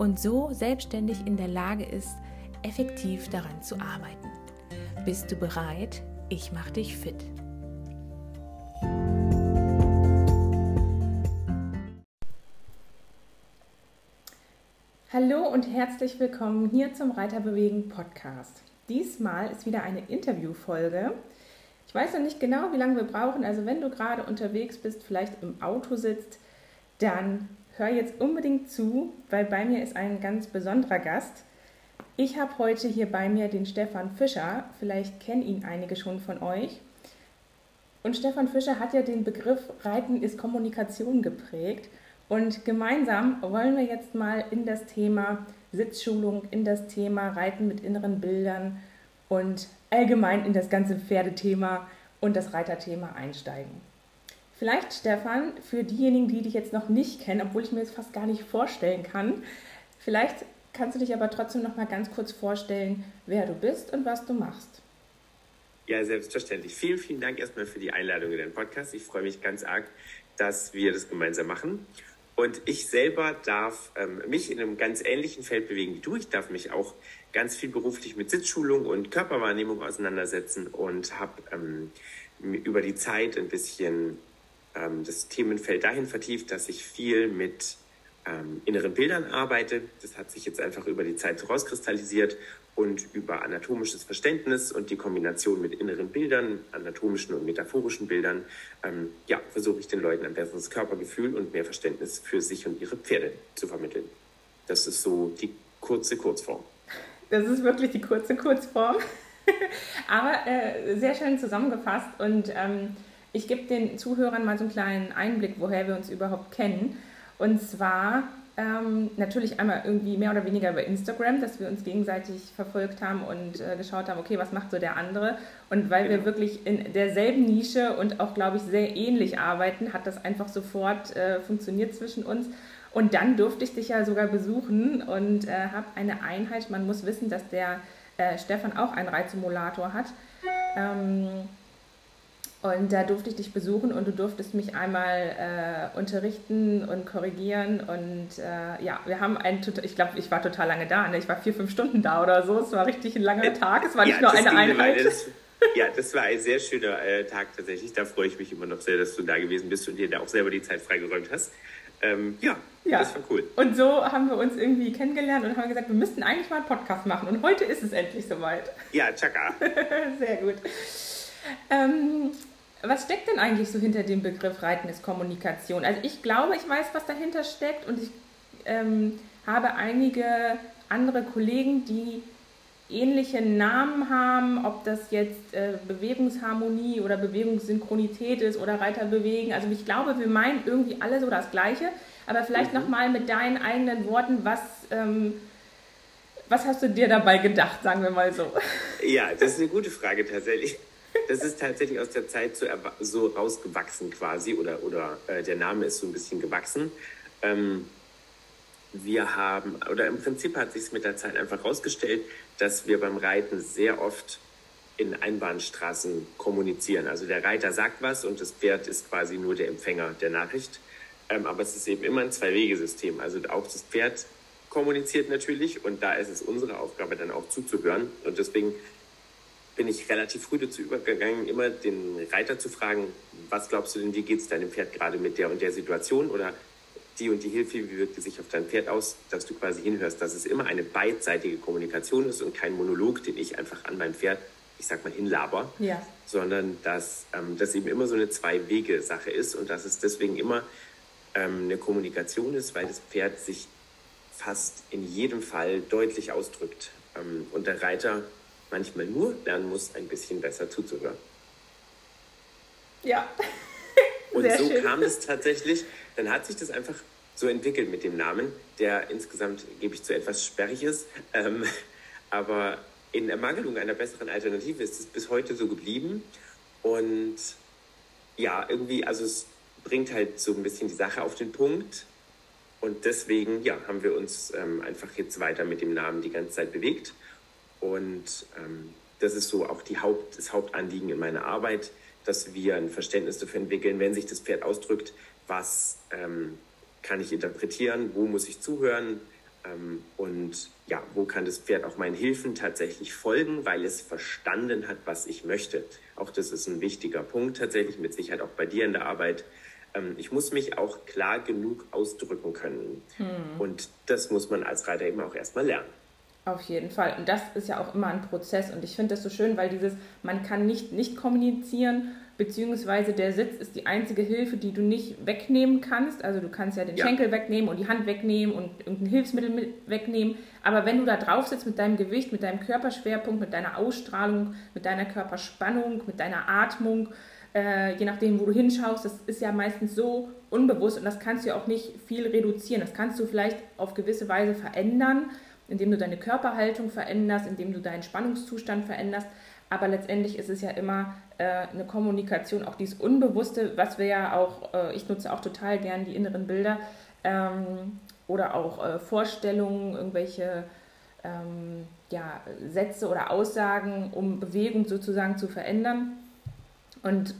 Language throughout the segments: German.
und so selbstständig in der Lage ist, effektiv daran zu arbeiten. Bist du bereit? Ich mache dich fit. Hallo und herzlich willkommen hier zum Reiterbewegen Podcast. Diesmal ist wieder eine Interviewfolge. Ich weiß noch nicht genau, wie lange wir brauchen. Also wenn du gerade unterwegs bist, vielleicht im Auto sitzt, dann hör jetzt unbedingt zu, weil bei mir ist ein ganz besonderer Gast. Ich habe heute hier bei mir den Stefan Fischer. Vielleicht kennen ihn einige schon von euch. Und Stefan Fischer hat ja den Begriff Reiten ist Kommunikation geprägt. Und gemeinsam wollen wir jetzt mal in das Thema Sitzschulung, in das Thema Reiten mit inneren Bildern und allgemein in das ganze Pferdethema und das Reiterthema einsteigen. Vielleicht, Stefan, für diejenigen, die dich jetzt noch nicht kennen, obwohl ich mir das fast gar nicht vorstellen kann, vielleicht kannst du dich aber trotzdem noch mal ganz kurz vorstellen, wer du bist und was du machst. Ja, selbstverständlich. Vielen, vielen Dank erstmal für die Einladung in den Podcast. Ich freue mich ganz arg, dass wir das gemeinsam machen. Und ich selber darf ähm, mich in einem ganz ähnlichen Feld bewegen wie du. Ich darf mich auch ganz viel beruflich mit Sitzschulung und Körperwahrnehmung auseinandersetzen und habe ähm, über die Zeit ein bisschen ähm, das Themenfeld dahin vertieft, dass ich viel mit ähm, inneren Bildern arbeite. Das hat sich jetzt einfach über die Zeit so rauskristallisiert und über anatomisches Verständnis und die Kombination mit inneren Bildern, anatomischen und metaphorischen Bildern, ähm, ja, versuche ich den Leuten ein besseres Körpergefühl und mehr Verständnis für sich und ihre Pferde zu vermitteln. Das ist so die kurze Kurzform. Das ist wirklich die kurze Kurzform, aber äh, sehr schön zusammengefasst und ähm, ich gebe den Zuhörern mal so einen kleinen Einblick, woher wir uns überhaupt kennen. Und zwar ähm, natürlich einmal irgendwie mehr oder weniger über Instagram, dass wir uns gegenseitig verfolgt haben und äh, geschaut haben, okay, was macht so der andere? Und weil wir genau. wirklich in derselben Nische und auch, glaube ich, sehr ähnlich arbeiten, hat das einfach sofort äh, funktioniert zwischen uns. Und dann durfte ich dich ja sogar besuchen und äh, habe eine Einheit. Man muss wissen, dass der äh, Stefan auch einen Reitsimulator hat. Ähm, und da durfte ich dich besuchen und du durftest mich einmal äh, unterrichten und korrigieren. Und äh, ja, wir haben einen, ich glaube, ich war total lange da. Ne? Ich war vier, fünf Stunden da oder so. Es war richtig ein langer Tag. Es war nicht ja, nur eine Einheit. Das, ja, das war ein sehr schöner äh, Tag tatsächlich. Da freue ich mich immer noch sehr, dass du da gewesen bist und dir da auch selber die Zeit freigeräumt hast. Ähm, ja, ja, das war cool. Und so haben wir uns irgendwie kennengelernt und haben gesagt, wir müssten eigentlich mal einen Podcast machen. Und heute ist es endlich soweit. Ja, tschakka. sehr gut. Ähm, was steckt denn eigentlich so hinter dem Begriff Reiten ist Kommunikation? Also ich glaube, ich weiß, was dahinter steckt und ich ähm, habe einige andere Kollegen, die ähnliche Namen haben, ob das jetzt äh, Bewegungsharmonie oder Bewegungssynchronität ist oder Reiterbewegen. Also ich glaube, wir meinen irgendwie alle so das Gleiche, aber vielleicht mhm. nochmal mit deinen eigenen Worten, was, ähm, was hast du dir dabei gedacht, sagen wir mal so? Ja, das ist eine gute Frage tatsächlich. Das ist tatsächlich aus der Zeit so, so rausgewachsen quasi oder, oder äh, der Name ist so ein bisschen gewachsen. Ähm, wir haben, oder im Prinzip hat sich mit der Zeit einfach herausgestellt, dass wir beim Reiten sehr oft in Einbahnstraßen kommunizieren. Also der Reiter sagt was und das Pferd ist quasi nur der Empfänger der Nachricht. Ähm, aber es ist eben immer ein Zwei-Wege-System. Also auch das Pferd kommuniziert natürlich und da ist es unsere Aufgabe dann auch zuzuhören. Und deswegen bin ich relativ früh dazu übergegangen, immer den Reiter zu fragen, was glaubst du denn, wie geht es deinem Pferd gerade mit der und der Situation? Oder die und die Hilfe, wie wirkt die sich auf dein Pferd aus, dass du quasi hinhörst, dass es immer eine beidseitige Kommunikation ist und kein Monolog, den ich einfach an mein Pferd, ich sag mal, hinlaber, ja. sondern dass ähm, das eben immer so eine Zwei-Wege-Sache ist und dass es deswegen immer ähm, eine Kommunikation ist, weil das Pferd sich fast in jedem Fall deutlich ausdrückt. Ähm, und der Reiter manchmal nur lernen muss, ein bisschen besser zuzuhören. Ja. und so schön. kam es tatsächlich, dann hat sich das einfach so entwickelt mit dem Namen, der insgesamt, gebe ich zu, etwas sperrig ist. Ähm, aber in Ermangelung einer besseren Alternative ist es bis heute so geblieben. Und ja, irgendwie, also es bringt halt so ein bisschen die Sache auf den Punkt. Und deswegen, ja, haben wir uns ähm, einfach jetzt weiter mit dem Namen die ganze Zeit bewegt. Und ähm, das ist so auch die Haupt, das Hauptanliegen in meiner Arbeit, dass wir ein Verständnis dafür entwickeln, wenn sich das Pferd ausdrückt, was ähm, kann ich interpretieren, wo muss ich zuhören ähm, und ja, wo kann das Pferd auch meinen Hilfen tatsächlich folgen, weil es verstanden hat, was ich möchte. Auch das ist ein wichtiger Punkt tatsächlich, mit Sicherheit auch bei dir in der Arbeit. Ähm, ich muss mich auch klar genug ausdrücken können. Hm. Und das muss man als Reiter eben auch erstmal lernen. Auf jeden Fall. Und das ist ja auch immer ein Prozess. Und ich finde das so schön, weil dieses, man kann nicht nicht kommunizieren, beziehungsweise der Sitz ist die einzige Hilfe, die du nicht wegnehmen kannst. Also du kannst ja den ja. Schenkel wegnehmen und die Hand wegnehmen und irgendein Hilfsmittel wegnehmen. Aber wenn du da drauf sitzt mit deinem Gewicht, mit deinem Körperschwerpunkt, mit deiner Ausstrahlung, mit deiner Körperspannung, mit deiner Atmung, äh, je nachdem, wo du hinschaust, das ist ja meistens so unbewusst und das kannst du ja auch nicht viel reduzieren. Das kannst du vielleicht auf gewisse Weise verändern indem du deine Körperhaltung veränderst, indem du deinen Spannungszustand veränderst. Aber letztendlich ist es ja immer äh, eine Kommunikation, auch dieses Unbewusste, was wir ja auch, äh, ich nutze auch total gern die inneren Bilder ähm, oder auch äh, Vorstellungen, irgendwelche ähm, ja, Sätze oder Aussagen, um Bewegung sozusagen zu verändern. Und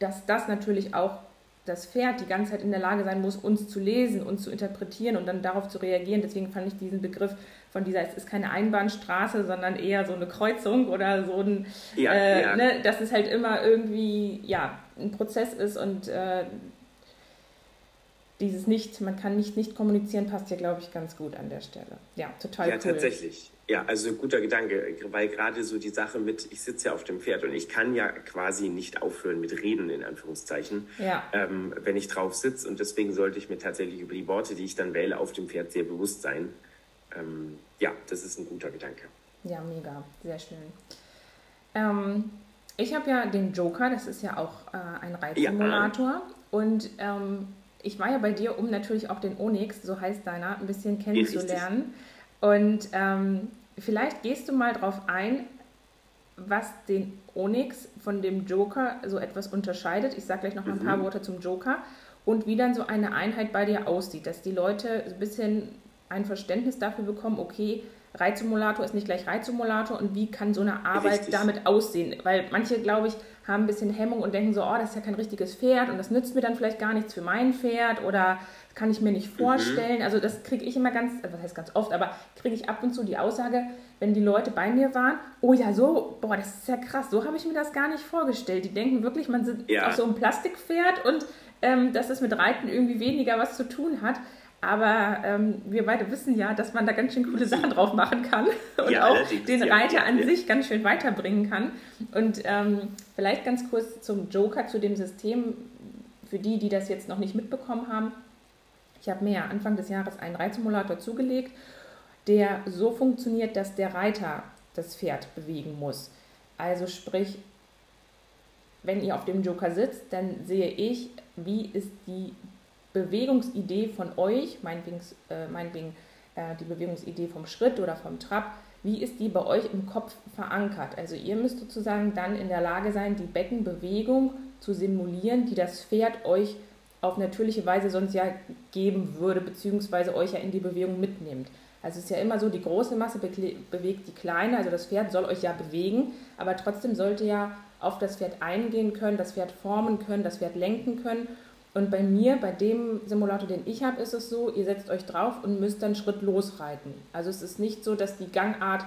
dass das natürlich auch das Pferd die ganze Zeit in der Lage sein muss, uns zu lesen, uns zu interpretieren und dann darauf zu reagieren. Deswegen fand ich diesen Begriff von dieser, es ist keine Einbahnstraße, sondern eher so eine Kreuzung oder so ein, ja, äh, ja. Ne, dass es halt immer irgendwie, ja, ein Prozess ist und äh, dieses nicht, man kann nicht nicht kommunizieren, passt ja, glaube ich, ganz gut an der Stelle. Ja, total ja, cool. Ja, tatsächlich. Ja, also guter Gedanke, weil gerade so die Sache mit, ich sitze ja auf dem Pferd und ich kann ja quasi nicht aufhören mit Reden, in Anführungszeichen, ja. ähm, wenn ich drauf sitze. Und deswegen sollte ich mir tatsächlich über die Worte, die ich dann wähle, auf dem Pferd sehr bewusst sein. Ähm, ja, das ist ein guter Gedanke. Ja, mega, sehr schön. Ähm, ich habe ja den Joker, das ist ja auch äh, ein Reitsimulator. Ja. Und ähm, ich war ja bei dir, um natürlich auch den Onyx, so heißt deiner, ein bisschen kennenzulernen. Und ähm, vielleicht gehst du mal drauf ein, was den Onyx von dem Joker so etwas unterscheidet. Ich sage gleich noch ein paar mhm. Worte zum Joker. Und wie dann so eine Einheit bei dir aussieht, dass die Leute ein bisschen ein Verständnis dafür bekommen, okay, Reitsimulator ist nicht gleich Reitsimulator und wie kann so eine Arbeit Richtig. damit aussehen? Weil manche, glaube ich, haben ein bisschen Hemmung und denken so, oh, das ist ja kein richtiges Pferd und das nützt mir dann vielleicht gar nichts für mein Pferd oder kann ich mir nicht mhm. vorstellen. Mhm. Also das kriege ich immer ganz, was heißt ganz oft, aber kriege ich ab und zu die Aussage, wenn die Leute bei mir waren, oh ja, so, boah, das ist ja krass, so habe ich mir das gar nicht vorgestellt. Die denken wirklich, man sitzt ja. auf so einem Plastikpferd und ähm, dass es mit Reiten irgendwie weniger was zu tun hat. Aber ähm, wir beide wissen ja, dass man da ganz schön coole Sachen drauf machen kann und ja, auch den Reiter ja, an ja. sich ganz schön weiterbringen kann. Und ähm, vielleicht ganz kurz zum Joker, zu dem System, für die, die das jetzt noch nicht mitbekommen haben. Ich habe mir ja Anfang des Jahres einen Reitsimulator zugelegt, der so funktioniert, dass der Reiter das Pferd bewegen muss. Also sprich, wenn ihr auf dem Joker sitzt, dann sehe ich, wie ist die Bewegungsidee von euch, meinetwegen, äh, meinetwegen äh, die Bewegungsidee vom Schritt oder vom Trab, wie ist die bei euch im Kopf verankert? Also ihr müsst sozusagen dann in der Lage sein, die Beckenbewegung zu simulieren, die das Pferd euch auf natürliche Weise sonst ja geben würde, beziehungsweise euch ja in die Bewegung mitnimmt. Also es ist ja immer so, die große Masse bewegt die kleine, also das Pferd soll euch ja bewegen, aber trotzdem sollte ja auf das Pferd eingehen können, das Pferd formen können, das Pferd lenken können und bei mir, bei dem Simulator, den ich habe, ist es so, ihr setzt euch drauf und müsst dann Schritt losreiten. Also es ist nicht so, dass die Gangart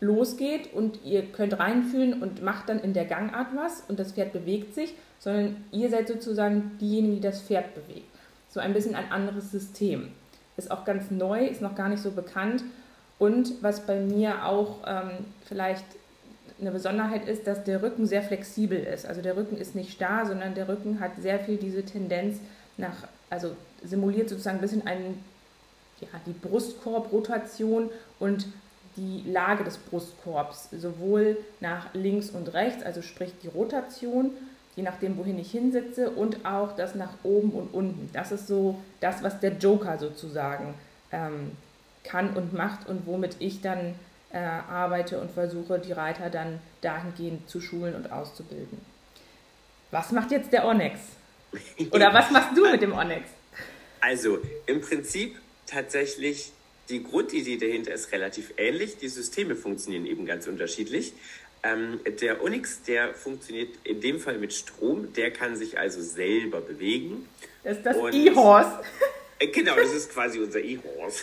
losgeht und ihr könnt reinfühlen und macht dann in der Gangart was und das Pferd bewegt sich, sondern ihr seid sozusagen diejenigen, die das Pferd bewegt. So ein bisschen ein anderes System. Ist auch ganz neu, ist noch gar nicht so bekannt. Und was bei mir auch ähm, vielleicht eine Besonderheit ist, dass der Rücken sehr flexibel ist. Also der Rücken ist nicht starr, sondern der Rücken hat sehr viel diese Tendenz nach, also simuliert sozusagen ein bisschen einen, ja, die Brustkorbrotation und die Lage des Brustkorbs, sowohl nach links und rechts, also sprich die Rotation, je nachdem, wohin ich hinsitze und auch das nach oben und unten. Das ist so das, was der Joker sozusagen ähm, kann und macht und womit ich dann äh, arbeite und versuche, die Reiter dann dahingehend zu schulen und auszubilden. Was macht jetzt der Onyx? Oder was machst du mit dem Onyx? Also im Prinzip tatsächlich die Grundidee dahinter ist relativ ähnlich. Die Systeme funktionieren eben ganz unterschiedlich. Ähm, der Onyx, der funktioniert in dem Fall mit Strom. Der kann sich also selber bewegen. Das ist das E-Horse. Äh, genau, das ist quasi unser E-Horse.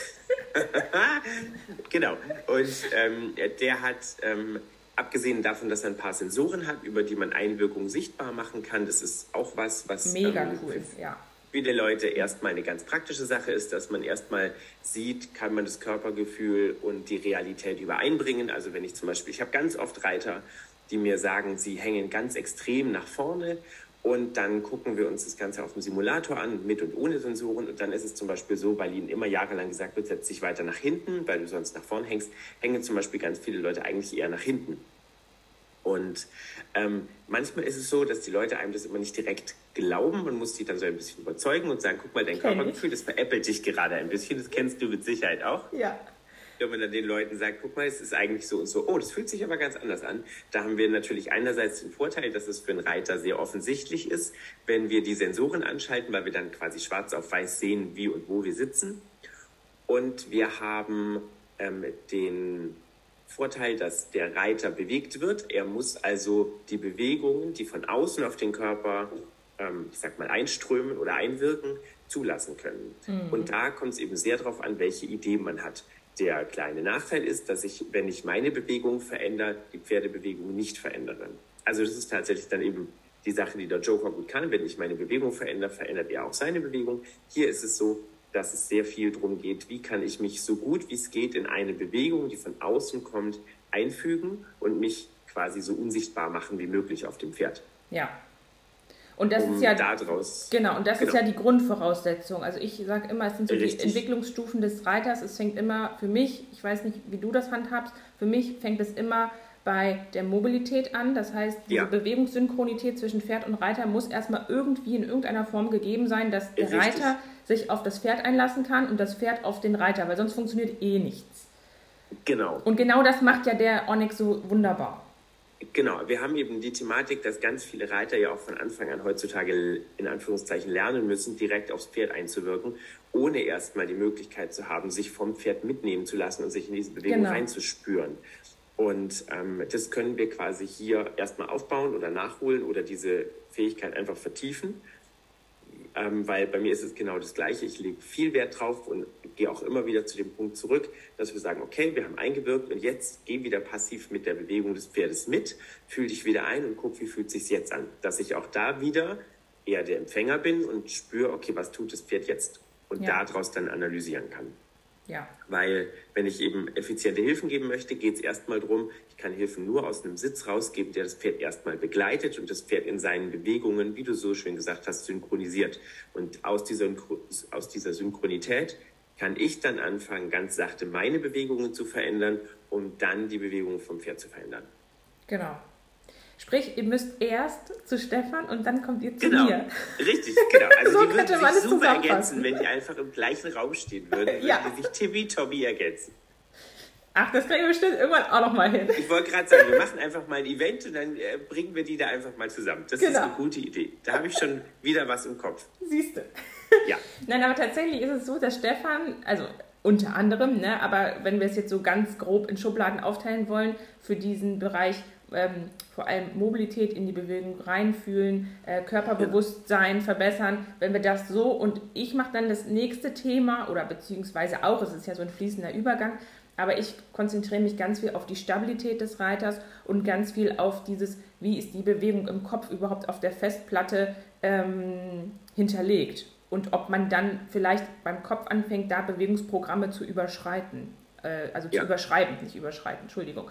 genau. Und ähm, der hat, ähm, abgesehen davon, dass er ein paar Sensoren hat, über die man Einwirkungen sichtbar machen kann, das ist auch was, was mega ähm, cool, ja viele Leute erstmal eine ganz praktische Sache ist, dass man erstmal sieht, kann man das Körpergefühl und die Realität übereinbringen. Also wenn ich zum Beispiel, ich habe ganz oft Reiter, die mir sagen, sie hängen ganz extrem nach vorne und dann gucken wir uns das Ganze auf dem Simulator an, mit und ohne Sensoren. Und dann ist es zum Beispiel so, weil ihnen immer jahrelang gesagt wird, setz dich weiter nach hinten, weil du sonst nach vorne hängst, hängen zum Beispiel ganz viele Leute eigentlich eher nach hinten. Und ähm, manchmal ist es so, dass die Leute einem das immer nicht direkt glauben. Man muss sie dann so ein bisschen überzeugen und sagen, guck mal, dein Körpergefühl, das veräppelt dich gerade ein bisschen. Das kennst du mit Sicherheit auch. Ja. Wenn man dann den Leuten sagt, guck mal, es ist eigentlich so und so, oh, das fühlt sich aber ganz anders an. Da haben wir natürlich einerseits den Vorteil, dass es für einen Reiter sehr offensichtlich ist, wenn wir die Sensoren anschalten, weil wir dann quasi schwarz auf weiß sehen, wie und wo wir sitzen. Und wir haben ähm, den Vorteil, dass der Reiter bewegt wird. Er muss also die Bewegungen, die von außen auf den Körper, ähm, ich sag mal, einströmen oder einwirken, zulassen können. Mhm. Und da kommt es eben sehr darauf an, welche Idee man hat. Der kleine Nachteil ist, dass ich, wenn ich meine Bewegung verändere, die Pferdebewegung nicht verändere. Also das ist tatsächlich dann eben die Sache, die der Joker gut kann. Wenn ich meine Bewegung verändere, verändert er auch seine Bewegung. Hier ist es so, dass es sehr viel darum geht, wie kann ich mich so gut wie es geht in eine Bewegung, die von außen kommt, einfügen und mich quasi so unsichtbar machen wie möglich auf dem Pferd. Ja. Und das um ist ja daraus, genau und das genau. ist ja die Grundvoraussetzung. Also ich sage immer, es sind so Richtig. die Entwicklungsstufen des Reiters. Es fängt immer für mich, ich weiß nicht, wie du das handhabst, für mich fängt es immer bei der Mobilität an. Das heißt, diese ja. Bewegungssynchronität zwischen Pferd und Reiter muss erstmal irgendwie in irgendeiner Form gegeben sein, dass der Richtig. Reiter sich auf das Pferd einlassen kann und das Pferd auf den Reiter, weil sonst funktioniert eh nichts. Genau. Und genau das macht ja der Onyx so wunderbar. Genau, wir haben eben die Thematik, dass ganz viele Reiter ja auch von Anfang an heutzutage in Anführungszeichen lernen müssen, direkt aufs Pferd einzuwirken, ohne erstmal die Möglichkeit zu haben, sich vom Pferd mitnehmen zu lassen und sich in diese Bewegung genau. reinzuspüren. Und ähm, das können wir quasi hier erstmal aufbauen oder nachholen oder diese Fähigkeit einfach vertiefen ähm, weil bei mir ist es genau das Gleiche. Ich lege viel Wert drauf und gehe auch immer wieder zu dem Punkt zurück, dass wir sagen, okay, wir haben eingewirkt und jetzt geh wieder passiv mit der Bewegung des Pferdes mit, fühl dich wieder ein und guck, wie fühlt sich jetzt an. Dass ich auch da wieder eher der Empfänger bin und spüre, okay, was tut das Pferd jetzt und ja. daraus dann analysieren kann. Ja. Weil wenn ich eben effiziente Hilfen geben möchte, geht es erstmal darum, ich kann Hilfen nur aus einem Sitz rausgeben, der das Pferd erstmal begleitet und das Pferd in seinen Bewegungen, wie du so schön gesagt hast, synchronisiert. Und aus dieser, aus dieser Synchronität kann ich dann anfangen, ganz sachte meine Bewegungen zu verändern, um dann die Bewegungen vom Pferd zu verändern. Genau. Sprich, ihr müsst erst zu Stefan und dann kommt ihr zu genau. mir. Richtig, genau. Also so die würden sich super ergänzen, wenn die einfach im gleichen Raum stehen würden, ja. würden die sich Timmy-Tommy ergänzen. Ach, das kriegen wir bestimmt irgendwann auch noch mal hin. Ich wollte gerade sagen, wir machen einfach mal ein Event und dann äh, bringen wir die da einfach mal zusammen. Das genau. ist eine gute Idee. Da habe ich schon wieder was im Kopf. Siehst du. Ja. Nein, aber tatsächlich ist es so, dass Stefan, also unter anderem, ne, aber wenn wir es jetzt so ganz grob in Schubladen aufteilen wollen, für diesen Bereich ähm, vor allem Mobilität in die Bewegung reinfühlen, äh, Körperbewusstsein verbessern. Wenn wir das so und ich mache dann das nächste Thema oder beziehungsweise auch, es ist ja so ein fließender Übergang, aber ich konzentriere mich ganz viel auf die Stabilität des Reiters und ganz viel auf dieses, wie ist die Bewegung im Kopf überhaupt auf der Festplatte ähm, hinterlegt und ob man dann vielleicht beim Kopf anfängt, da Bewegungsprogramme zu überschreiten. Äh, also zu ja. überschreiben, nicht überschreiten, Entschuldigung.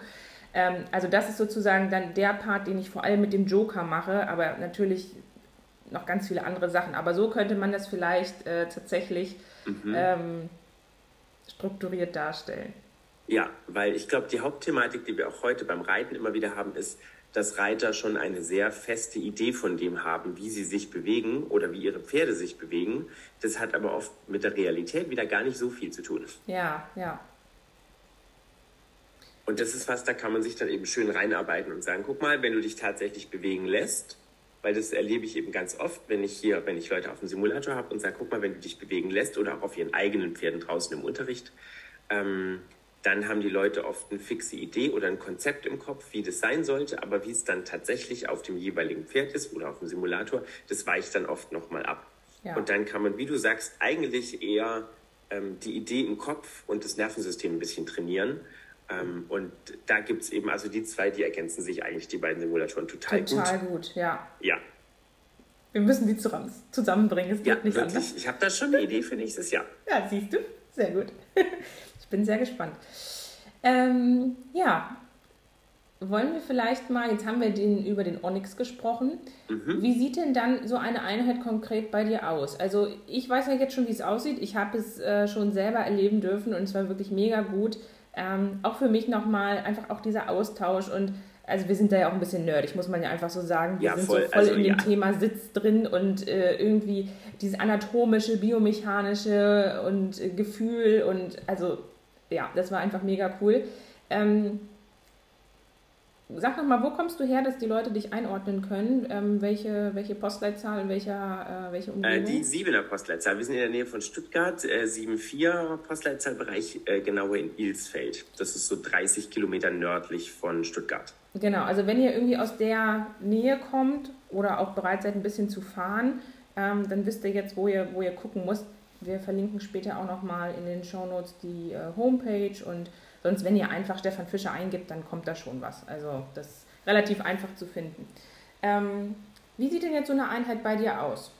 Ähm, also das ist sozusagen dann der Part, den ich vor allem mit dem Joker mache, aber natürlich noch ganz viele andere Sachen. Aber so könnte man das vielleicht äh, tatsächlich mhm. ähm, strukturiert darstellen. Ja, weil ich glaube, die Hauptthematik, die wir auch heute beim Reiten immer wieder haben, ist, dass Reiter schon eine sehr feste Idee von dem haben, wie sie sich bewegen oder wie ihre Pferde sich bewegen. Das hat aber oft mit der Realität wieder gar nicht so viel zu tun. Ja, ja. Und das ist was, da kann man sich dann eben schön reinarbeiten und sagen, guck mal, wenn du dich tatsächlich bewegen lässt, weil das erlebe ich eben ganz oft, wenn ich hier, wenn ich Leute auf dem Simulator habe und sage, guck mal, wenn du dich bewegen lässt oder auch auf ihren eigenen Pferden draußen im Unterricht, ähm, dann haben die Leute oft eine fixe Idee oder ein Konzept im Kopf, wie das sein sollte, aber wie es dann tatsächlich auf dem jeweiligen Pferd ist oder auf dem Simulator, das weicht dann oft nochmal ab. Ja. Und dann kann man, wie du sagst, eigentlich eher ähm, die Idee im Kopf und das Nervensystem ein bisschen trainieren. Ähm, und da gibt es eben, also die zwei, die ergänzen sich eigentlich, die beiden Simulatoren, total, total gut. Total gut, ja. Ja. Wir müssen die zusammenbringen, es geht ja, nicht wirklich. anders. Ich habe da schon eine Idee für nächstes Jahr. Ja, siehst du? Sehr gut. bin sehr gespannt. Ähm, ja, wollen wir vielleicht mal, jetzt haben wir den, über den Onyx gesprochen. Mhm. Wie sieht denn dann so eine Einheit konkret bei dir aus? Also ich weiß ja jetzt schon, wie es aussieht. Ich habe es äh, schon selber erleben dürfen und es war wirklich mega gut. Ähm, auch für mich nochmal einfach auch dieser Austausch und also wir sind da ja auch ein bisschen nerdig, muss man ja einfach so sagen. Wir ja, sind voll, so voll also, in dem ja. Thema Sitz drin und äh, irgendwie dieses anatomische, biomechanische und äh, Gefühl und also ja, das war einfach mega cool. Ähm, sag noch mal, wo kommst du her, dass die Leute dich einordnen können? Ähm, welche, welche Postleitzahl welcher, äh, welche Umgebung? Äh, die siebener Postleitzahl. Wir sind in der Nähe von Stuttgart, äh, 7,4 Postleitzahlbereich, äh, genauer in Ilsfeld. Das ist so 30 Kilometer nördlich von Stuttgart. Genau, also wenn ihr irgendwie aus der Nähe kommt oder auch bereit seid, ein bisschen zu fahren, ähm, dann wisst ihr jetzt, wo ihr, wo ihr gucken müsst. Wir verlinken später auch nochmal in den Shownotes die äh, Homepage und sonst, wenn ihr einfach Stefan Fischer eingibt, dann kommt da schon was. Also das ist relativ einfach zu finden. Ähm, wie sieht denn jetzt so eine Einheit bei dir aus?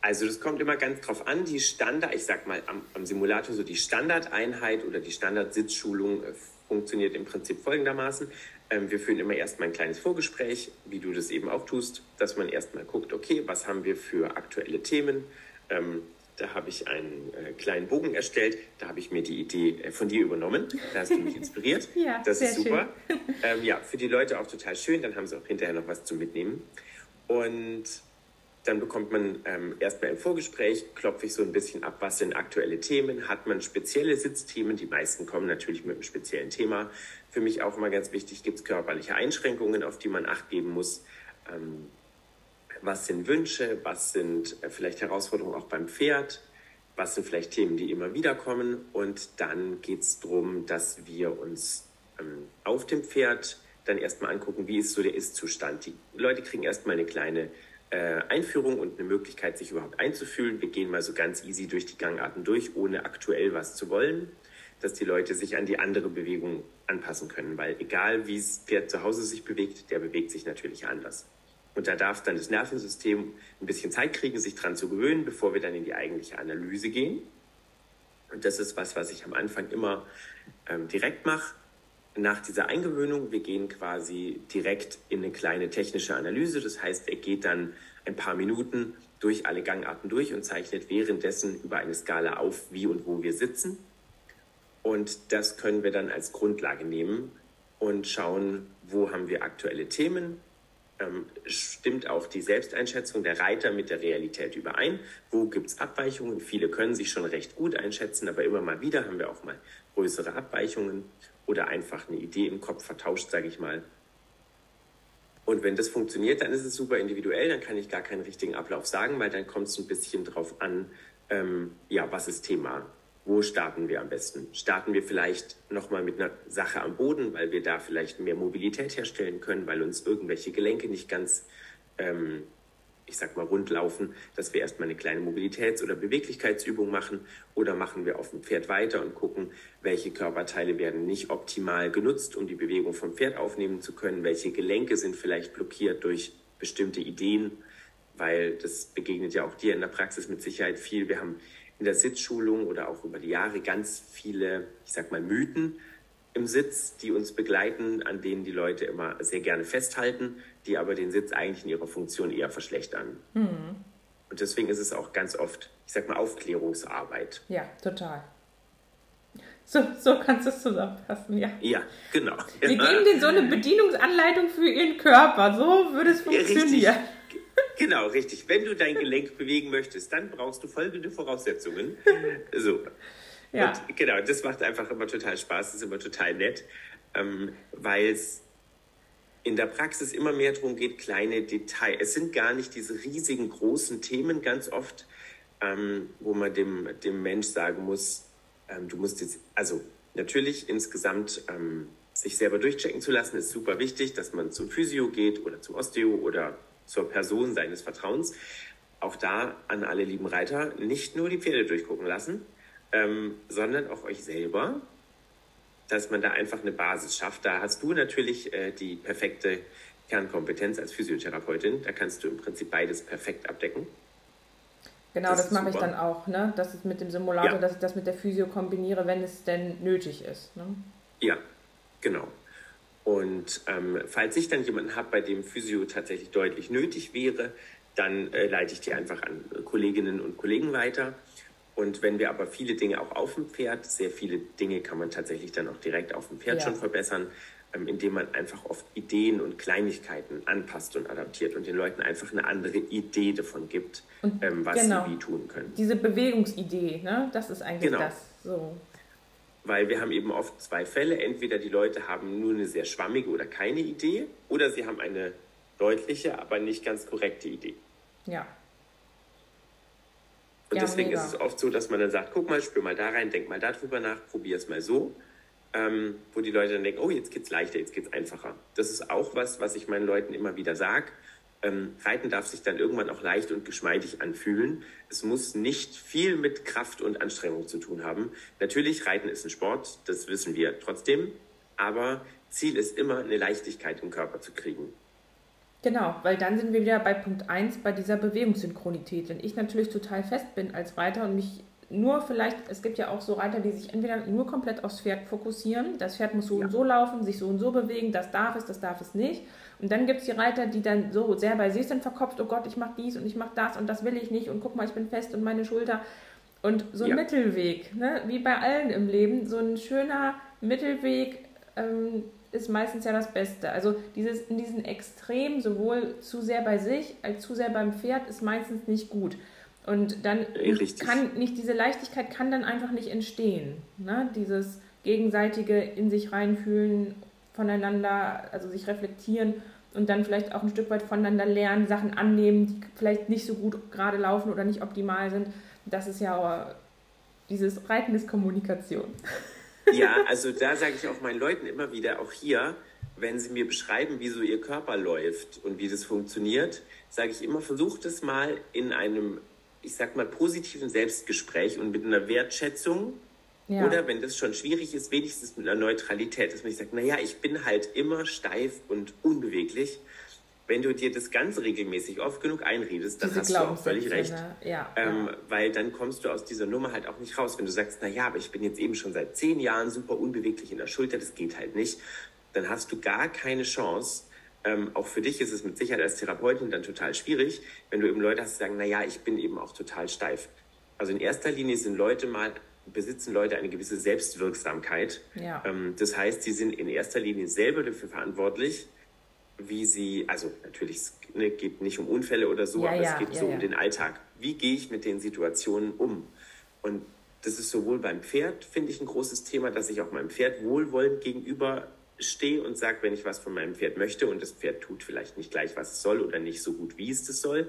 Also das kommt immer ganz drauf an, die Standard, ich sag mal am, am Simulator so die Standardeinheit oder die Standardsitzschulung äh, funktioniert im Prinzip folgendermaßen. Ähm, wir führen immer erstmal ein kleines Vorgespräch, wie du das eben auch tust, dass man erstmal guckt, okay, was haben wir für aktuelle Themen, ähm, da habe ich einen äh, kleinen Bogen erstellt. Da habe ich mir die Idee äh, von dir übernommen. Da hast du mich inspiriert. ja, das ist super. Ähm, ja, für die Leute auch total schön. Dann haben sie auch hinterher noch was zum Mitnehmen. Und dann bekommt man ähm, erstmal im Vorgespräch, klopfe ich so ein bisschen ab, was sind aktuelle Themen, hat man spezielle Sitzthemen, die meisten kommen natürlich mit einem speziellen Thema. Für mich auch immer ganz wichtig, gibt es körperliche Einschränkungen, auf die man acht geben muss. Ähm, was sind Wünsche, was sind äh, vielleicht Herausforderungen auch beim Pferd, was sind vielleicht Themen, die immer wieder kommen. Und dann geht es darum, dass wir uns ähm, auf dem Pferd dann erstmal angucken, wie ist so der Ist-Zustand. Die Leute kriegen erstmal eine kleine äh, Einführung und eine Möglichkeit, sich überhaupt einzufühlen. Wir gehen mal so ganz easy durch die Gangarten durch, ohne aktuell was zu wollen, dass die Leute sich an die andere Bewegung anpassen können, weil egal wie das Pferd zu Hause sich bewegt, der bewegt sich natürlich anders. Und da darf dann das Nervensystem ein bisschen Zeit kriegen, sich dran zu gewöhnen, bevor wir dann in die eigentliche Analyse gehen. Und das ist was, was ich am Anfang immer ähm, direkt mache. Nach dieser Eingewöhnung, wir gehen quasi direkt in eine kleine technische Analyse. Das heißt, er geht dann ein paar Minuten durch alle Gangarten durch und zeichnet währenddessen über eine Skala auf, wie und wo wir sitzen. Und das können wir dann als Grundlage nehmen und schauen, wo haben wir aktuelle Themen, ähm, stimmt auch die Selbsteinschätzung der Reiter mit der Realität überein? Wo gibt es Abweichungen? Viele können sich schon recht gut einschätzen, aber immer mal wieder haben wir auch mal größere Abweichungen oder einfach eine Idee im Kopf vertauscht, sage ich mal. Und wenn das funktioniert, dann ist es super individuell, dann kann ich gar keinen richtigen Ablauf sagen, weil dann kommt es ein bisschen drauf an, ähm, ja, was ist Thema? Wo starten wir am besten? Starten wir vielleicht nochmal mit einer Sache am Boden, weil wir da vielleicht mehr Mobilität herstellen können, weil uns irgendwelche Gelenke nicht ganz, ähm, ich sag mal, rund laufen, dass wir erstmal eine kleine Mobilitäts- oder Beweglichkeitsübung machen oder machen wir auf dem Pferd weiter und gucken, welche Körperteile werden nicht optimal genutzt, um die Bewegung vom Pferd aufnehmen zu können, welche Gelenke sind vielleicht blockiert durch bestimmte Ideen, weil das begegnet ja auch dir in der Praxis mit Sicherheit viel. Wir haben in der Sitzschulung oder auch über die Jahre ganz viele, ich sag mal, Mythen im Sitz, die uns begleiten, an denen die Leute immer sehr gerne festhalten, die aber den Sitz eigentlich in ihrer Funktion eher verschlechtern. Mhm. Und deswegen ist es auch ganz oft, ich sag mal, Aufklärungsarbeit. Ja, total. So, so kannst du es zusammenfassen, ja. Ja, genau. Wir geben denen so eine Bedienungsanleitung für ihren Körper. So würde es funktionieren. Ja, genau, richtig. Wenn du dein Gelenk bewegen möchtest, dann brauchst du folgende Voraussetzungen. So. Ja. Und genau, das macht einfach immer total Spaß, ist immer total nett, ähm, weil es in der Praxis immer mehr darum geht, kleine Details. Es sind gar nicht diese riesigen, großen Themen ganz oft, ähm, wo man dem, dem Mensch sagen muss, ähm, du musst jetzt, also natürlich insgesamt ähm, sich selber durchchecken zu lassen, ist super wichtig, dass man zum Physio geht oder zum Osteo oder zur Person seines Vertrauens. Auch da an alle lieben Reiter nicht nur die Pferde durchgucken lassen, ähm, sondern auch euch selber, dass man da einfach eine Basis schafft. Da hast du natürlich äh, die perfekte Kernkompetenz als Physiotherapeutin. Da kannst du im Prinzip beides perfekt abdecken. Genau, das, das mache ich dann auch, ne? dass ich mit dem Simulator, ja. dass ich das mit der Physio kombiniere, wenn es denn nötig ist. Ne? Ja, genau. Und ähm, falls ich dann jemanden habe, bei dem Physio tatsächlich deutlich nötig wäre, dann äh, leite ich die einfach an Kolleginnen und Kollegen weiter. Und wenn wir aber viele Dinge auch auf dem Pferd, sehr viele Dinge kann man tatsächlich dann auch direkt auf dem Pferd ja. schon verbessern, ähm, indem man einfach oft Ideen und Kleinigkeiten anpasst und adaptiert und den Leuten einfach eine andere Idee davon gibt, ähm, was genau. sie wie tun können. Diese Bewegungsidee, ne? das ist eigentlich genau. das. So. Weil wir haben eben oft zwei Fälle. Entweder die Leute haben nur eine sehr schwammige oder keine Idee, oder sie haben eine deutliche, aber nicht ganz korrekte Idee. Ja. Und ja, deswegen mega. ist es oft so, dass man dann sagt, guck mal, spür mal da rein, denk mal darüber nach, probier es mal so ähm, wo die Leute dann denken, oh, jetzt geht's leichter, jetzt geht's einfacher. Das ist auch was, was ich meinen Leuten immer wieder sage. Ähm, Reiten darf sich dann irgendwann auch leicht und geschmeidig anfühlen. Es muss nicht viel mit Kraft und Anstrengung zu tun haben. Natürlich, Reiten ist ein Sport, das wissen wir trotzdem, aber Ziel ist immer, eine Leichtigkeit im Körper zu kriegen. Genau, weil dann sind wir wieder bei Punkt 1 bei dieser Bewegungssynchronität. Wenn ich natürlich total fest bin als Reiter und mich nur vielleicht, es gibt ja auch so Reiter, die sich entweder nur komplett aufs Pferd fokussieren, das Pferd muss so ja. und so laufen, sich so und so bewegen, das darf es, das darf es nicht. Und dann gibt es die Reiter, die dann so sehr bei sich sind verkopft, oh Gott, ich mache dies und ich mache das und das will ich nicht und guck mal, ich bin fest und meine Schulter. Und so ein ja. Mittelweg, ne? wie bei allen im Leben, so ein schöner Mittelweg ähm, ist meistens ja das Beste. Also dieses, in diesen Extremen, sowohl zu sehr bei sich als zu sehr beim Pferd, ist meistens nicht gut. Und dann Richtig. kann nicht, diese Leichtigkeit kann dann einfach nicht entstehen. Ne? Dieses gegenseitige in sich reinfühlen, voneinander, also sich reflektieren und dann vielleicht auch ein Stück weit voneinander lernen, Sachen annehmen, die vielleicht nicht so gut gerade laufen oder nicht optimal sind. Das ist ja dieses Reiten ist Kommunikation. Ja, also da sage ich auch meinen Leuten immer wieder, auch hier, wenn sie mir beschreiben, wie so ihr Körper läuft und wie das funktioniert, sage ich immer, versucht es mal in einem ich sag mal, positiven Selbstgespräch und mit einer Wertschätzung ja. oder wenn das schon schwierig ist, wenigstens mit einer Neutralität, dass man nicht sagt, naja, ich bin halt immer steif und unbeweglich. Wenn du dir das ganz regelmäßig oft genug einredest, dann Diese hast du auch völlig recht. Ne? Ja, ähm, ja. Weil dann kommst du aus dieser Nummer halt auch nicht raus. Wenn du sagst, naja, aber ich bin jetzt eben schon seit zehn Jahren super unbeweglich in der Schulter, das geht halt nicht, dann hast du gar keine Chance, ähm, auch für dich ist es mit Sicherheit als Therapeutin dann total schwierig, wenn du eben Leute hast, die sagen, naja, ich bin eben auch total steif. Also in erster Linie sind Leute mal, besitzen Leute eine gewisse Selbstwirksamkeit. Ja. Ähm, das heißt, sie sind in erster Linie selber dafür verantwortlich, wie sie, also natürlich, es ne, geht nicht um Unfälle oder so, ja, aber ja, es geht so um den Alltag. Wie gehe ich mit den Situationen um? Und das ist sowohl beim Pferd, finde ich, ein großes Thema, dass ich auch meinem Pferd wohlwollend gegenüber stehe und sage, wenn ich was von meinem Pferd möchte und das Pferd tut vielleicht nicht gleich, was es soll oder nicht so gut, wie es das soll,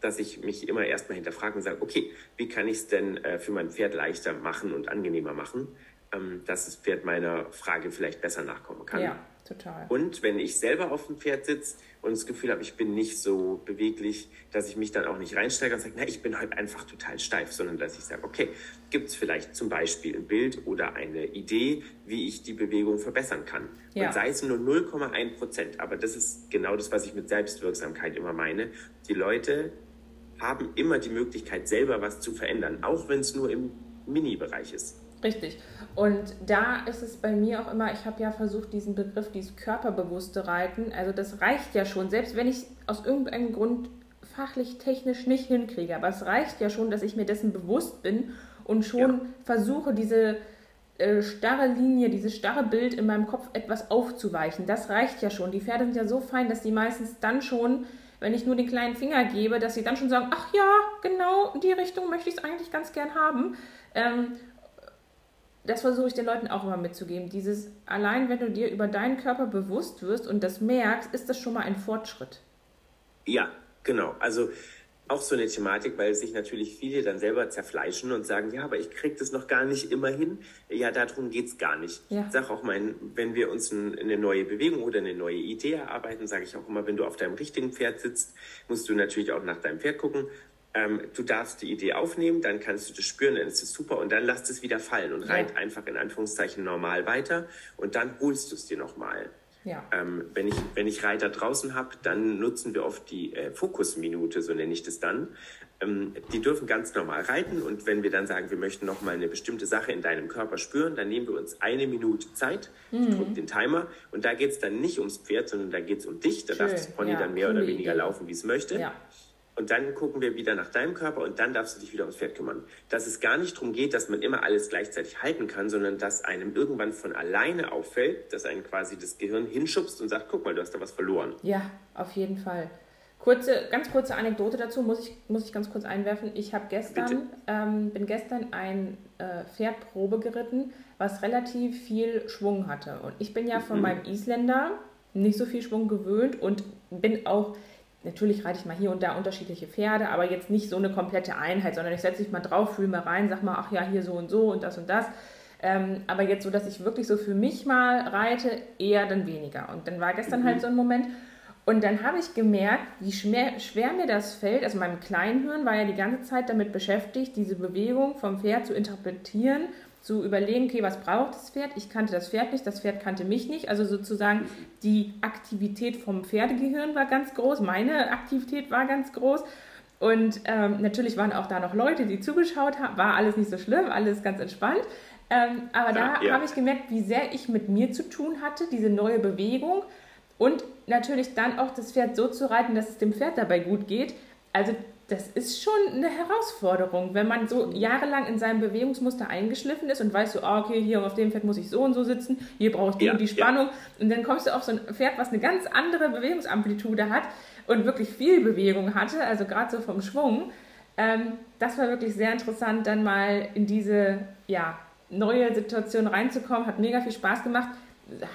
dass ich mich immer erstmal hinterfrage und sage, okay, wie kann ich es denn äh, für mein Pferd leichter machen und angenehmer machen, ähm, dass das Pferd meiner Frage vielleicht besser nachkommen kann. Ja, total. Und wenn ich selber auf dem Pferd sitze und das Gefühl habe, ich bin nicht so beweglich, dass ich mich dann auch nicht reinsteige und sage, na, ich bin halt einfach total steif, sondern dass ich sage, okay, gibt es vielleicht zum Beispiel ein Bild oder eine Idee, wie ich die Bewegung verbessern kann. Ja. Und sei es nur 0,1 Prozent, aber das ist genau das, was ich mit Selbstwirksamkeit immer meine. Die Leute haben immer die Möglichkeit, selber was zu verändern, auch wenn es nur im Mini-Bereich ist. Richtig. Und da ist es bei mir auch immer, ich habe ja versucht, diesen Begriff, dieses körperbewusste Reiten, also das reicht ja schon, selbst wenn ich aus irgendeinem Grund fachlich, technisch nicht hinkriege, aber es reicht ja schon, dass ich mir dessen bewusst bin und schon ja. versuche, diese äh, starre Linie, dieses starre Bild in meinem Kopf etwas aufzuweichen. Das reicht ja schon. Die Pferde sind ja so fein, dass die meistens dann schon, wenn ich nur den kleinen Finger gebe, dass sie dann schon sagen, ach ja, genau, in die Richtung möchte ich es eigentlich ganz gern haben. Ähm, das versuche ich den Leuten auch immer mitzugeben. Dieses, allein wenn du dir über deinen Körper bewusst wirst und das merkst, ist das schon mal ein Fortschritt. Ja, genau. Also auch so eine Thematik, weil sich natürlich viele dann selber zerfleischen und sagen, ja, aber ich kriege das noch gar nicht immer hin. Ja, darum geht es gar nicht. Ja. Ich sage auch mal, wenn wir uns eine neue Bewegung oder eine neue Idee erarbeiten, sage ich auch immer, wenn du auf deinem richtigen Pferd sitzt, musst du natürlich auch nach deinem Pferd gucken. Ähm, du darfst die Idee aufnehmen, dann kannst du das spüren, dann ist es super und dann lass es wieder fallen und ja. reit einfach in Anführungszeichen normal weiter und dann holst du es dir nochmal. Ja. Ähm, wenn, ich, wenn ich Reiter draußen habe, dann nutzen wir oft die äh, Fokusminute, so nenne ich das dann. Ähm, die dürfen ganz normal reiten und wenn wir dann sagen, wir möchten noch mal eine bestimmte Sache in deinem Körper spüren, dann nehmen wir uns eine Minute Zeit, mhm. ich drücke den Timer und da geht es dann nicht ums Pferd, sondern da geht es um dich. Da Schön. darf das Pony ja, dann mehr oder weniger Idee. laufen, wie es möchte. Ja. Und dann gucken wir wieder nach deinem Körper und dann darfst du dich wieder ums Pferd kümmern. Dass es gar nicht darum geht, dass man immer alles gleichzeitig halten kann, sondern dass einem irgendwann von alleine auffällt, dass einen quasi das Gehirn hinschubst und sagt, guck mal, du hast da was verloren. Ja, auf jeden Fall. Kurze, ganz kurze Anekdote dazu muss ich, muss ich ganz kurz einwerfen. Ich habe gestern, ähm, bin gestern ein äh, Pferd Probe geritten, was relativ viel Schwung hatte. Und ich bin ja von mhm. meinem Isländer nicht so viel Schwung gewöhnt und bin auch natürlich reite ich mal hier und da unterschiedliche Pferde, aber jetzt nicht so eine komplette Einheit, sondern ich setze mich mal drauf, fühle mal rein, sag mal, ach ja, hier so und so und das und das. Ähm, aber jetzt so, dass ich wirklich so für mich mal reite, eher dann weniger. Und dann war gestern mhm. halt so ein Moment. Und dann habe ich gemerkt, wie schwer, schwer mir das fällt. Also mein Kleinhirn war ja die ganze Zeit damit beschäftigt, diese Bewegung vom Pferd zu interpretieren zu überlegen, okay, was braucht das Pferd? Ich kannte das Pferd nicht, das Pferd kannte mich nicht. Also sozusagen die Aktivität vom Pferdegehirn war ganz groß, meine Aktivität war ganz groß. Und ähm, natürlich waren auch da noch Leute, die zugeschaut haben. War alles nicht so schlimm, alles ganz entspannt. Ähm, aber ja, da ja. habe ich gemerkt, wie sehr ich mit mir zu tun hatte, diese neue Bewegung. Und natürlich dann auch das Pferd so zu reiten, dass es dem Pferd dabei gut geht. Also das ist schon eine Herausforderung, wenn man so jahrelang in seinem Bewegungsmuster eingeschliffen ist und weiß so, ah, okay, hier auf dem Pferd muss ich so und so sitzen, hier brauche ich die ja, die Spannung. Ja. Und dann kommst du auf so ein Pferd, was eine ganz andere Bewegungsamplitude hat und wirklich viel Bewegung hatte, also gerade so vom Schwung. Ähm, das war wirklich sehr interessant, dann mal in diese ja, neue Situation reinzukommen. Hat mega viel Spaß gemacht.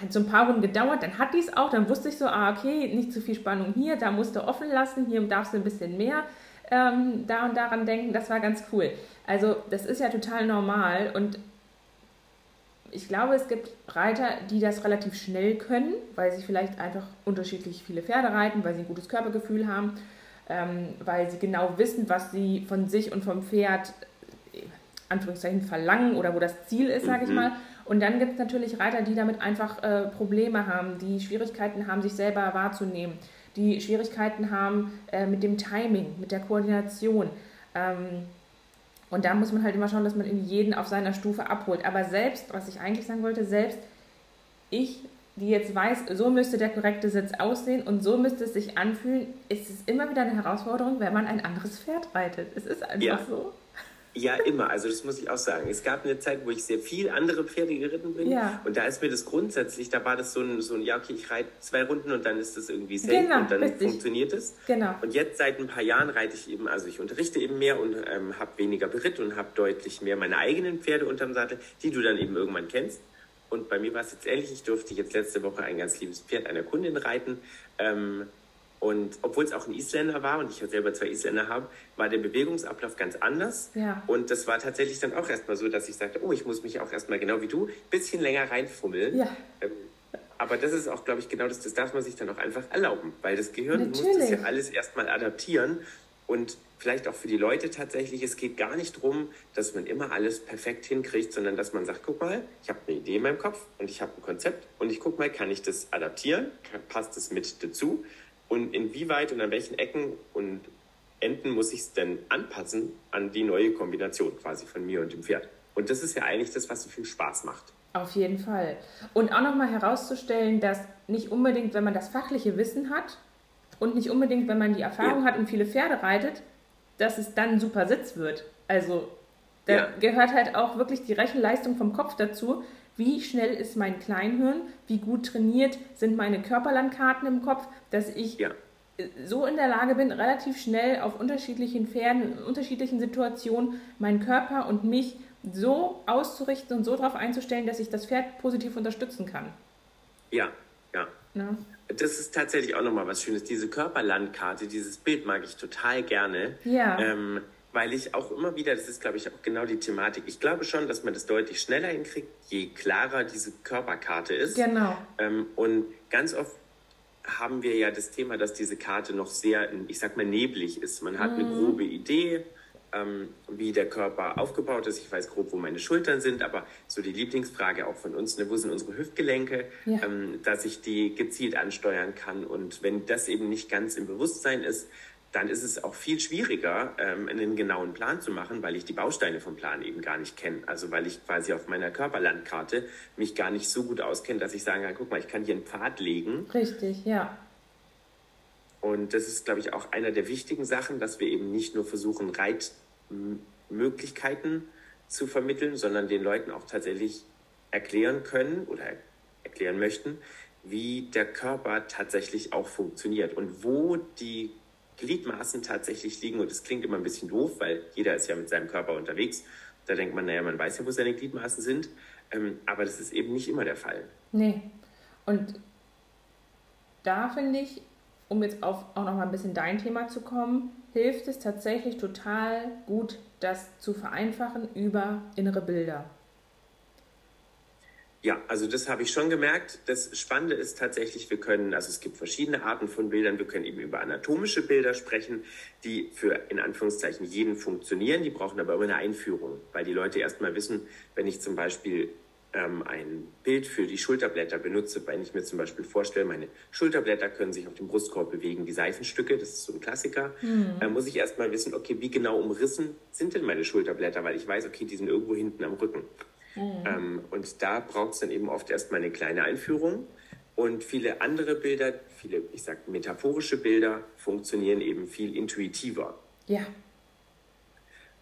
Hat so ein paar Runden gedauert, dann hat die es auch, dann wusste ich so, ah, okay, nicht zu viel Spannung hier, da musst du offen lassen, hier darfst du ein bisschen mehr ähm, da und daran denken, das war ganz cool. Also das ist ja total normal und ich glaube, es gibt Reiter, die das relativ schnell können, weil sie vielleicht einfach unterschiedlich viele Pferde reiten, weil sie ein gutes Körpergefühl haben, ähm, weil sie genau wissen, was sie von sich und vom Pferd äh, Anführungszeichen verlangen oder wo das Ziel ist, sage ich mhm. mal. Und dann gibt es natürlich Reiter, die damit einfach äh, Probleme haben, die Schwierigkeiten haben, sich selber wahrzunehmen die Schwierigkeiten haben äh, mit dem Timing, mit der Koordination. Ähm, und da muss man halt immer schauen, dass man jeden auf seiner Stufe abholt. Aber selbst, was ich eigentlich sagen wollte, selbst ich, die jetzt weiß, so müsste der korrekte Sitz aussehen und so müsste es sich anfühlen, ist es immer wieder eine Herausforderung, wenn man ein anderes Pferd reitet. Es ist einfach ja. so. Ja, immer. Also das muss ich auch sagen. Es gab eine Zeit, wo ich sehr viel andere Pferde geritten bin. Ja. Und da ist mir das grundsätzlich, da war das so ein, so ein ja, okay, ich reite zwei Runden und dann ist das irgendwie safe genau, und dann richtig. funktioniert es. Genau. Und jetzt seit ein paar Jahren reite ich eben, also ich unterrichte eben mehr und ähm, habe weniger Beritt und habe deutlich mehr meine eigenen Pferde unterm Sattel, die du dann eben irgendwann kennst. Und bei mir war es jetzt ähnlich. Ich durfte jetzt letzte Woche ein ganz liebes Pferd einer Kundin reiten. Ähm, und obwohl es auch ein Isländer war und ich ja selber zwei Isländer habe, war der Bewegungsablauf ganz anders. Ja. Und das war tatsächlich dann auch erstmal so, dass ich sagte, oh, ich muss mich auch erstmal genau wie du ein bisschen länger reinfummeln. Ja. Ähm, aber das ist auch, glaube ich, genau das, das darf man sich dann auch einfach erlauben, weil das Gehirn Natürlich. muss das ja alles erstmal adaptieren. Und vielleicht auch für die Leute tatsächlich, es geht gar nicht darum, dass man immer alles perfekt hinkriegt, sondern dass man sagt, guck mal, ich habe eine Idee in meinem Kopf und ich habe ein Konzept und ich gucke mal, kann ich das adaptieren? Passt es mit dazu? Und inwieweit und an welchen Ecken und Enden muss ich es denn anpassen an die neue Kombination quasi von mir und dem Pferd? Und das ist ja eigentlich das, was so viel Spaß macht. Auf jeden Fall. Und auch nochmal herauszustellen, dass nicht unbedingt, wenn man das fachliche Wissen hat und nicht unbedingt, wenn man die Erfahrung ja. hat und viele Pferde reitet, dass es dann ein super Sitz wird. Also Da ja. gehört halt auch wirklich die Rechenleistung vom Kopf dazu. Wie schnell ist mein Kleinhirn? Wie gut trainiert sind meine Körperlandkarten im Kopf, dass ich ja. so in der Lage bin, relativ schnell auf unterschiedlichen Pferden, in unterschiedlichen Situationen meinen Körper und mich so auszurichten und so darauf einzustellen, dass ich das Pferd positiv unterstützen kann. Ja, ja. ja. Das ist tatsächlich auch nochmal was Schönes. Diese Körperlandkarte, dieses Bild mag ich total gerne. Ja. Ähm, weil ich auch immer wieder, das ist glaube ich auch genau die Thematik, ich glaube schon, dass man das deutlich schneller hinkriegt, je klarer diese Körperkarte ist. Genau. Ähm, und ganz oft haben wir ja das Thema, dass diese Karte noch sehr, ich sag mal, neblig ist. Man hat mhm. eine grobe Idee, ähm, wie der Körper aufgebaut ist. Ich weiß grob, wo meine Schultern sind, aber so die Lieblingsfrage auch von uns, ne, wo sind unsere Hüftgelenke, ja. ähm, dass ich die gezielt ansteuern kann. Und wenn das eben nicht ganz im Bewusstsein ist, dann ist es auch viel schwieriger, ähm, einen genauen Plan zu machen, weil ich die Bausteine vom Plan eben gar nicht kenne. Also weil ich quasi auf meiner Körperlandkarte mich gar nicht so gut auskenne, dass ich sagen kann, guck mal, ich kann hier einen Pfad legen. Richtig, ja. Und das ist, glaube ich, auch einer der wichtigen Sachen, dass wir eben nicht nur versuchen, Reitmöglichkeiten zu vermitteln, sondern den Leuten auch tatsächlich erklären können oder erklären möchten, wie der Körper tatsächlich auch funktioniert und wo die Gliedmaßen tatsächlich liegen. Und das klingt immer ein bisschen doof, weil jeder ist ja mit seinem Körper unterwegs. Da denkt man, naja, man weiß ja, wo seine Gliedmaßen sind. Ähm, aber das ist eben nicht immer der Fall. Nee. Und da finde ich, um jetzt auf, auch noch mal ein bisschen dein Thema zu kommen, hilft es tatsächlich total gut, das zu vereinfachen über innere Bilder. Ja, also das habe ich schon gemerkt. Das Spannende ist tatsächlich, wir können, also es gibt verschiedene Arten von Bildern. Wir können eben über anatomische Bilder sprechen, die für in Anführungszeichen jeden funktionieren. Die brauchen aber immer eine Einführung, weil die Leute erstmal wissen, wenn ich zum Beispiel ähm, ein Bild für die Schulterblätter benutze, wenn ich mir zum Beispiel vorstelle, meine Schulterblätter können sich auf dem Brustkorb bewegen, die Seifenstücke, das ist so ein Klassiker, mhm. äh, muss ich erstmal wissen, okay, wie genau umrissen sind denn meine Schulterblätter, weil ich weiß, okay, die sind irgendwo hinten am Rücken. Mhm. Ähm, und da braucht es dann eben oft erstmal eine kleine Einführung. Und viele andere Bilder, viele, ich sag, metaphorische Bilder funktionieren eben viel intuitiver. Ja.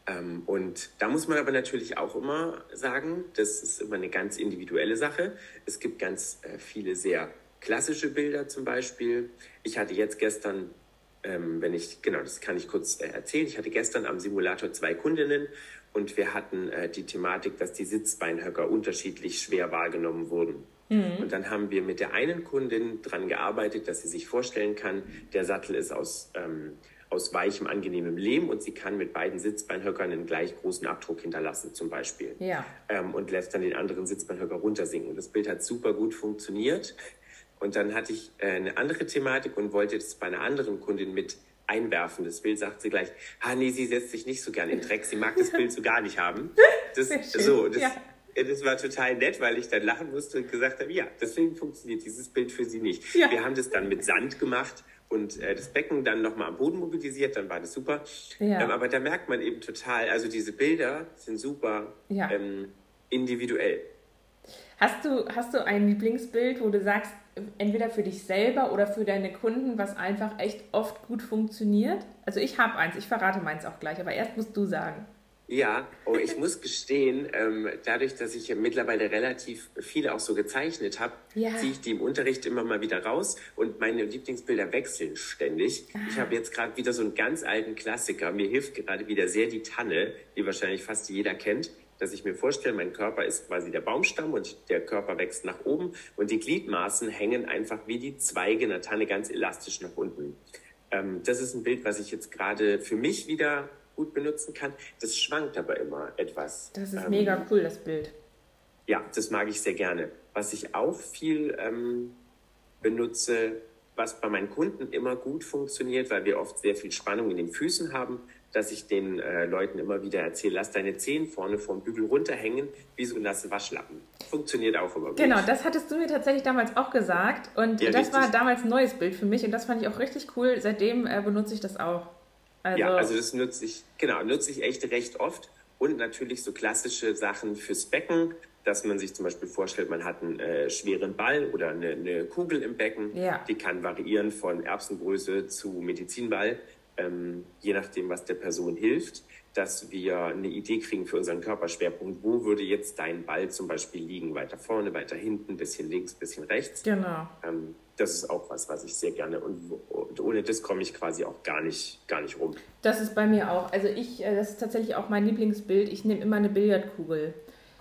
Ähm, und da muss man aber natürlich auch immer sagen, das ist immer eine ganz individuelle Sache. Es gibt ganz äh, viele sehr klassische Bilder zum Beispiel. Ich hatte jetzt gestern, ähm, wenn ich, genau, das kann ich kurz äh, erzählen, ich hatte gestern am Simulator zwei Kundinnen und wir hatten äh, die Thematik, dass die Sitzbeinhöcker unterschiedlich schwer wahrgenommen wurden. Mhm. Und dann haben wir mit der einen Kundin daran gearbeitet, dass sie sich vorstellen kann, der Sattel ist aus, ähm, aus weichem, angenehmem Lehm und sie kann mit beiden Sitzbeinhöckern einen gleich großen Abdruck hinterlassen, zum Beispiel. Ja. Ähm, und lässt dann den anderen Sitzbeinhöcker runtersinken. Das Bild hat super gut funktioniert. Und dann hatte ich äh, eine andere Thematik und wollte das bei einer anderen Kundin mit einwerfen. Das Bild sagt sie gleich, ah nee, sie setzt sich nicht so gern in Dreck, sie mag das Bild so gar nicht haben. Das, so, das, ja. das war total nett, weil ich dann lachen musste und gesagt habe, ja, deswegen funktioniert dieses Bild für sie nicht. Ja. Wir haben das dann mit Sand gemacht und äh, das Becken dann nochmal am Boden mobilisiert, dann war das super. Ja. Ähm, aber da merkt man eben total, also diese Bilder sind super ähm, individuell. Hast du, hast du ein Lieblingsbild, wo du sagst, entweder für dich selber oder für deine Kunden, was einfach echt oft gut funktioniert? Also ich habe eins, ich verrate meins auch gleich, aber erst musst du sagen. Ja, oh, ich muss gestehen, ähm, dadurch, dass ich mittlerweile relativ viele auch so gezeichnet habe, ja. ziehe ich die im Unterricht immer mal wieder raus und meine Lieblingsbilder wechseln ständig. Ah. Ich habe jetzt gerade wieder so einen ganz alten Klassiker. Mir hilft gerade wieder sehr die Tanne, die wahrscheinlich fast jeder kennt dass ich mir vorstelle, mein Körper ist quasi der Baumstamm und der Körper wächst nach oben und die Gliedmaßen hängen einfach wie die Zweige in der Tanne ganz elastisch nach unten. Ähm, das ist ein Bild, was ich jetzt gerade für mich wieder gut benutzen kann. Das schwankt aber immer etwas. Das ist ähm, mega cool, das Bild. Ja, das mag ich sehr gerne. Was ich auch viel ähm, benutze, was bei meinen Kunden immer gut funktioniert, weil wir oft sehr viel Spannung in den Füßen haben, dass ich den äh, Leuten immer wieder erzähle, lass deine Zehen vorne vom Bügel runterhängen, wie so nasse Waschlappen. Funktioniert auch immer gut. Genau, das hattest du mir tatsächlich damals auch gesagt und ja, das richtig. war damals ein neues Bild für mich und das fand ich auch richtig cool. Seitdem äh, benutze ich das auch. Also, ja, also das nutze ich, genau, nutze ich echt recht oft und natürlich so klassische Sachen fürs Becken, dass man sich zum Beispiel vorstellt, man hat einen äh, schweren Ball oder eine, eine Kugel im Becken. Ja. Die kann variieren von Erbsengröße zu Medizinball ähm, je nachdem, was der Person hilft. dass wir eine Idee kriegen für unseren Körperschwerpunkt. Wo würde jetzt dein Ball zum Beispiel liegen? Weiter vorne, weiter hinten, bisschen links, bisschen rechts. Genau. Ähm, das ist auch was, was ich sehr gerne und, und ohne das komme ich quasi auch gar nicht, gar nicht rum. Das ist bei mir auch. Also ich, äh, das ist tatsächlich auch mein Lieblingsbild. Ich nehme immer eine Billardkugel.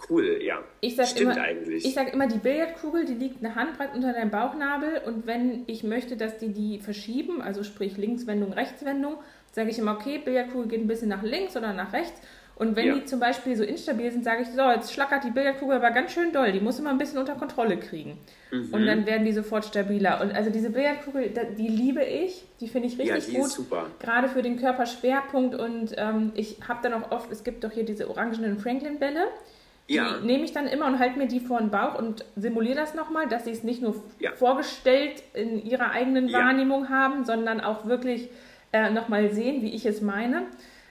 Cool, ja. Ich sag Stimmt immer, eigentlich. Ich sage immer, die Billardkugel, die liegt eine Handbreit unter deinem Bauchnabel und wenn ich möchte, dass die die verschieben, also sprich Linkswendung, Rechtswendung, sage ich immer, okay, Billardkugel geht ein bisschen nach links oder nach rechts. Und wenn ja. die zum Beispiel so instabil sind, sage ich, so, jetzt schlackert die Billardkugel aber ganz schön doll, die muss immer ein bisschen unter Kontrolle kriegen. Mhm. Und dann werden die sofort stabiler. Und also diese Billardkugel, die liebe ich, die finde ich richtig ja, die gut. Ist super. Gerade für den Körperschwerpunkt. Und ähm, ich habe dann auch oft, es gibt doch hier diese orangenen Franklin-Bälle. Ja. Die nehme ich dann immer und halte mir die vor den Bauch und simuliere das nochmal, dass sie es nicht nur ja. vorgestellt in ihrer eigenen Wahrnehmung haben, sondern auch wirklich äh, nochmal sehen, wie ich es meine.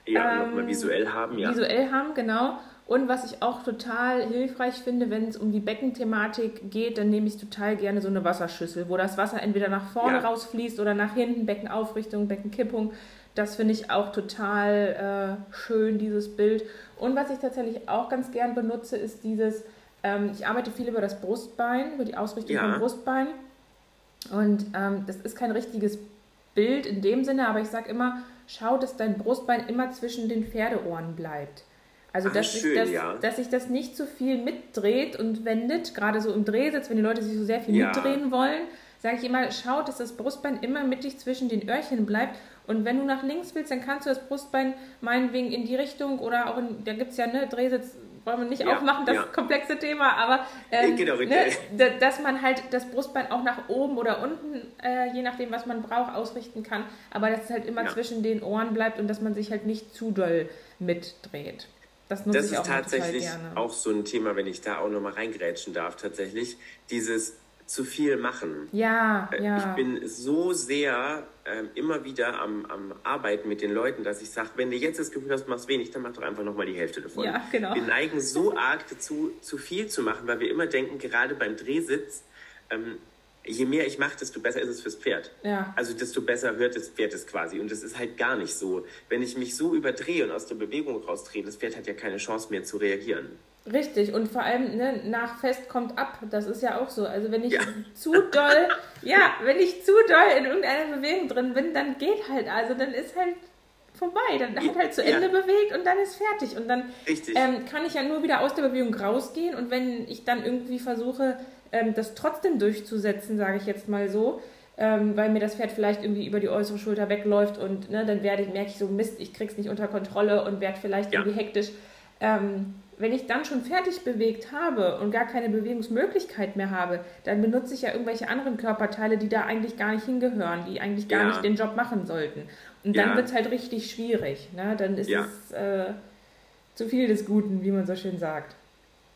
Ja, ähm, nochmal visuell haben, ja. Visuell haben, genau. Und was ich auch total hilfreich finde, wenn es um die Beckenthematik geht, dann nehme ich total gerne so eine Wasserschüssel, wo das Wasser entweder nach vorne ja. rausfließt oder nach hinten, Beckenaufrichtung, Beckenkippung. Das finde ich auch total äh, schön, dieses Bild. Und was ich tatsächlich auch ganz gern benutze, ist dieses, ähm, ich arbeite viel über das Brustbein, über die Ausrichtung ja. vom Brustbein. Und ähm, das ist kein richtiges Bild in dem Sinne, aber ich sage immer, schau, dass dein Brustbein immer zwischen den Pferdeohren bleibt. Also, Ach, dass, schön, sich das, ja. dass sich das nicht zu viel mitdreht und wendet, gerade so im Drehsitz, wenn die Leute sich so sehr viel ja. mitdrehen wollen, sage ich immer, schau, dass das Brustbein immer mittig zwischen den Öhrchen bleibt. Und wenn du nach links willst, dann kannst du das Brustbein meinetwegen in die Richtung oder auch in, da gibt es ja ne, Drehsitz wollen wir nicht ja, aufmachen, das ja. komplexe Thema, aber ähm, genau, ne, dass man halt das Brustbein auch nach oben oder unten, äh, je nachdem, was man braucht, ausrichten kann, aber dass es halt immer ja. zwischen den Ohren bleibt und dass man sich halt nicht zu doll mitdreht. Das, das ist tatsächlich auch so ein Thema, wenn ich da auch nochmal reingrätschen darf, tatsächlich. Dieses zu viel machen. Ja, äh, ja. Ich bin so sehr äh, immer wieder am, am Arbeiten mit den Leuten, dass ich sage, wenn du jetzt das Gefühl hast, machst wenig, dann mach doch einfach nochmal die Hälfte davon. Ja, genau. Wir neigen so arg dazu, zu viel zu machen, weil wir immer denken, gerade beim Drehsitz, ähm, je mehr ich mache, desto besser ist es fürs Pferd. Ja. Also desto besser hört das Pferd es quasi. Und das ist halt gar nicht so. Wenn ich mich so überdrehe und aus der Bewegung rausdrehe, das Pferd hat ja keine Chance mehr zu reagieren. Richtig, und vor allem ne, nach Fest kommt ab. Das ist ja auch so. Also wenn ich ja. zu doll, ja, wenn ich zu doll in irgendeiner Bewegung drin bin, dann geht halt. Also dann ist halt vorbei. Dann hat halt zu Ende ja. bewegt und dann ist fertig. Und dann ähm, kann ich ja nur wieder aus der Bewegung rausgehen. Und wenn ich dann irgendwie versuche, ähm, das trotzdem durchzusetzen, sage ich jetzt mal so, ähm, weil mir das Pferd vielleicht irgendwie über die äußere Schulter wegläuft und ne, dann werde ich, merke ich so, Mist, ich krieg's nicht unter Kontrolle und werde vielleicht ja. irgendwie hektisch. Ähm, wenn ich dann schon fertig bewegt habe und gar keine Bewegungsmöglichkeit mehr habe, dann benutze ich ja irgendwelche anderen Körperteile, die da eigentlich gar nicht hingehören, die eigentlich gar ja. nicht den Job machen sollten. Und dann ja. wird es halt richtig schwierig. Ne? Dann ist ja. es äh, zu viel des Guten, wie man so schön sagt.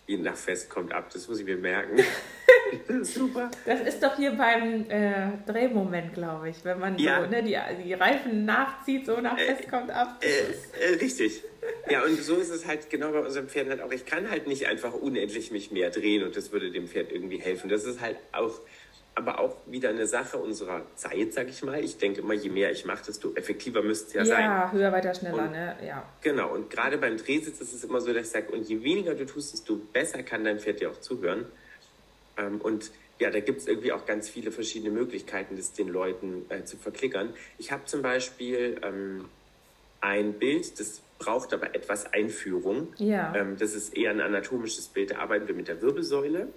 Je nach Fest kommt ab, das muss ich mir merken. Super. Das ist doch hier beim äh, Drehmoment, glaube ich, wenn man ja. so ne, die, die Reifen nachzieht, so nach Fest äh, kommt ab. Äh, äh, richtig. Ja, und so ist es halt genau bei unserem Pferd halt auch. Ich kann halt nicht einfach unendlich mich mehr drehen und das würde dem Pferd irgendwie helfen. Das ist halt auch, aber auch wieder eine Sache unserer Zeit, sag ich mal. Ich denke immer, je mehr ich mache, desto effektiver müsste es ja, ja sein. Ja, höher, weiter, schneller, und, ne? Ja. Genau, und gerade beim Drehsitz ist es immer so, dass ich sage, und je weniger du tust, desto besser kann dein Pferd dir auch zuhören. Ähm, und ja, da gibt es irgendwie auch ganz viele verschiedene Möglichkeiten, das den Leuten äh, zu verklickern. Ich habe zum Beispiel ähm, ein Bild, das braucht aber etwas Einführung. Ja. Ähm, das ist eher ein anatomisches Bild, da arbeiten wir mit der Wirbelsäule.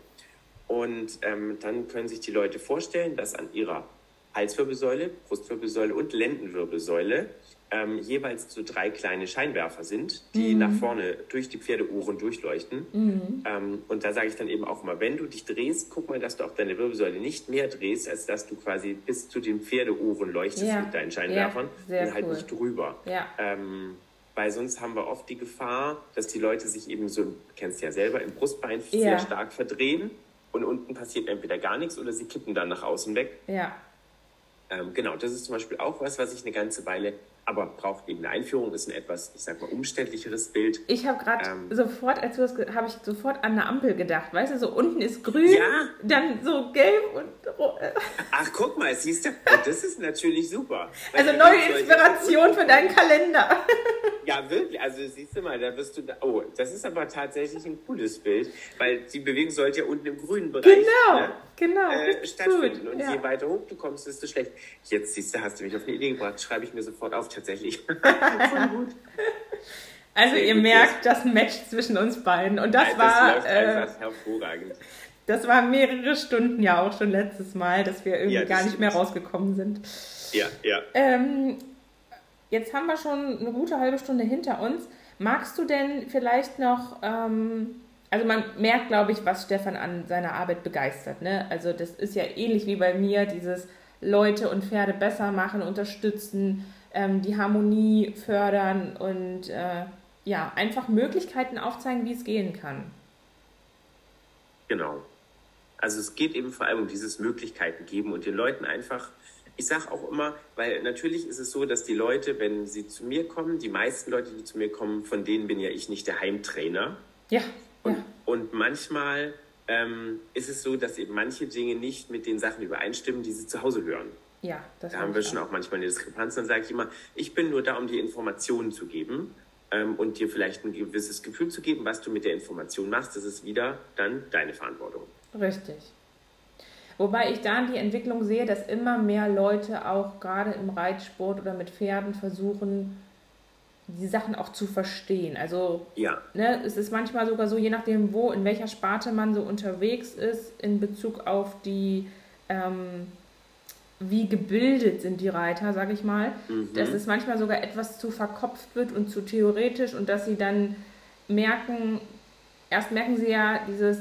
Und ähm, dann können sich die Leute vorstellen, dass an ihrer Halswirbelsäule, Brustwirbelsäule und Lendenwirbelsäule ähm, jeweils so drei kleine Scheinwerfer sind, die mhm. nach vorne durch die Pferdeohren durchleuchten. Mhm. Ähm, und da sage ich dann eben auch mal, wenn du dich drehst, guck mal, dass du auch deine Wirbelsäule nicht mehr drehst, als dass du quasi bis zu den Pferdeohren leuchtest ja. mit deinen Scheinwerfern ja, und halt cool. nicht drüber. Ja. Ähm, weil sonst haben wir oft die Gefahr, dass die Leute sich eben so, du kennst ja selber, im Brustbein sehr stark verdrehen und unten passiert entweder gar nichts oder sie kippen dann nach außen weg. Ja. Ähm, genau, das ist zum Beispiel auch was, was ich eine ganze Weile aber braucht eben eine Einführung, ist ein etwas, ich sag mal, umständlicheres Bild. Ich habe gerade ähm, sofort, als du das habe ich sofort an eine Ampel gedacht. Weißt du, so unten ist grün, ja. dann so gelb und rot. Ach, guck mal, siehst du, das ist natürlich super. Also neue Inspiration für deinen Kalender. Ja, wirklich. Also siehst du mal, da wirst du da. Oh, das ist aber tatsächlich ein cooles Bild, weil die Bewegung sollte ja unten im grünen Bereich genau, ne, genau, äh, stattfinden. Gut, und ja. je weiter hoch du kommst, desto schlecht. Jetzt siehst du, hast du mich auf eine Idee gebracht. Schreibe ich mir sofort auf, tatsächlich. Also ihr merkt das Match zwischen uns beiden. Und das Nein, war. Das äh, hervorragend. Das war mehrere Stunden ja auch schon letztes Mal, dass wir irgendwie ja, gar nicht mehr rausgekommen sind. Ja, ja. Ähm, Jetzt haben wir schon eine gute halbe Stunde hinter uns. Magst du denn vielleicht noch, ähm, also man merkt, glaube ich, was Stefan an seiner Arbeit begeistert. Ne? Also das ist ja ähnlich wie bei mir, dieses Leute und Pferde besser machen, unterstützen, ähm, die Harmonie fördern und äh, ja, einfach Möglichkeiten aufzeigen, wie es gehen kann. Genau. Also es geht eben vor allem um dieses Möglichkeiten geben und den Leuten einfach ich sage auch immer, weil natürlich ist es so, dass die Leute, wenn sie zu mir kommen, die meisten Leute, die zu mir kommen, von denen bin ja ich nicht der Heimtrainer. Ja. Und, ja. und manchmal ähm, ist es so, dass eben manche Dinge nicht mit den Sachen übereinstimmen, die sie zu Hause hören. Ja, das Da haben wir schon auch manchmal eine Diskrepanz. Dann sage ich immer, ich bin nur da, um dir Informationen zu geben ähm, und dir vielleicht ein gewisses Gefühl zu geben, was du mit der Information machst. Das ist wieder dann deine Verantwortung. Richtig. Wobei ich da die Entwicklung sehe, dass immer mehr Leute auch gerade im Reitsport oder mit Pferden versuchen, die Sachen auch zu verstehen. Also ja. ne, es ist manchmal sogar so, je nachdem, wo, in welcher Sparte man so unterwegs ist, in Bezug auf die, ähm, wie gebildet sind die Reiter, sage ich mal, mhm. dass es manchmal sogar etwas zu verkopft wird und zu theoretisch und dass sie dann merken, erst merken sie ja dieses,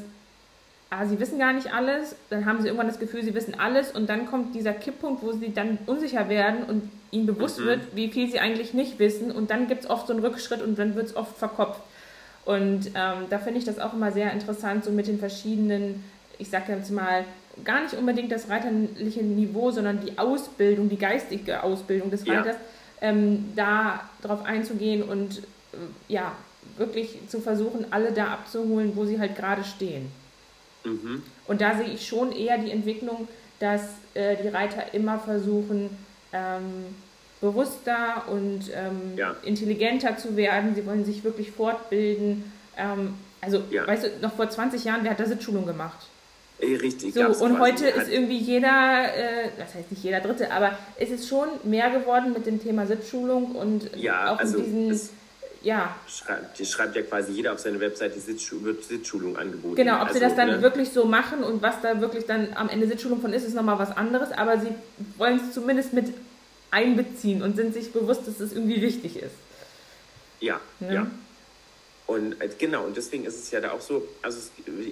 ah, sie wissen gar nicht alles, dann haben sie irgendwann das Gefühl, sie wissen alles und dann kommt dieser Kipppunkt, wo sie dann unsicher werden und ihnen bewusst mhm. wird, wie viel sie eigentlich nicht wissen und dann gibt es oft so einen Rückschritt und dann wird es oft verkopft. Und ähm, da finde ich das auch immer sehr interessant, so mit den verschiedenen, ich sage jetzt mal, gar nicht unbedingt das reiterliche Niveau, sondern die Ausbildung, die geistige Ausbildung des Reiters, ja. ähm, da drauf einzugehen und äh, ja, wirklich zu versuchen, alle da abzuholen, wo sie halt gerade stehen. Mhm. Und da sehe ich schon eher die Entwicklung, dass äh, die Reiter immer versuchen, ähm, bewusster und ähm, ja. intelligenter zu werden. Sie wollen sich wirklich fortbilden. Ähm, also, ja. weißt du, noch vor 20 Jahren, wer hat da Sitzschulung gemacht? Richtig. So, und heute ist irgendwie jeder, äh, das heißt nicht jeder Dritte, aber es ist schon mehr geworden mit dem Thema Sitzschulung und ja, auch also diesen ja. Schreibt, schreibt ja quasi jeder auf seine Webseite wird Sitzschulung angeboten. Genau, ob also, sie das dann ne? wirklich so machen und was da wirklich dann am Ende Sitzschulung von ist, ist nochmal was anderes, aber sie wollen es zumindest mit einbeziehen und sind sich bewusst, dass es irgendwie wichtig ist. Ja, ja. ja. Und äh, genau, und deswegen ist es ja da auch so, also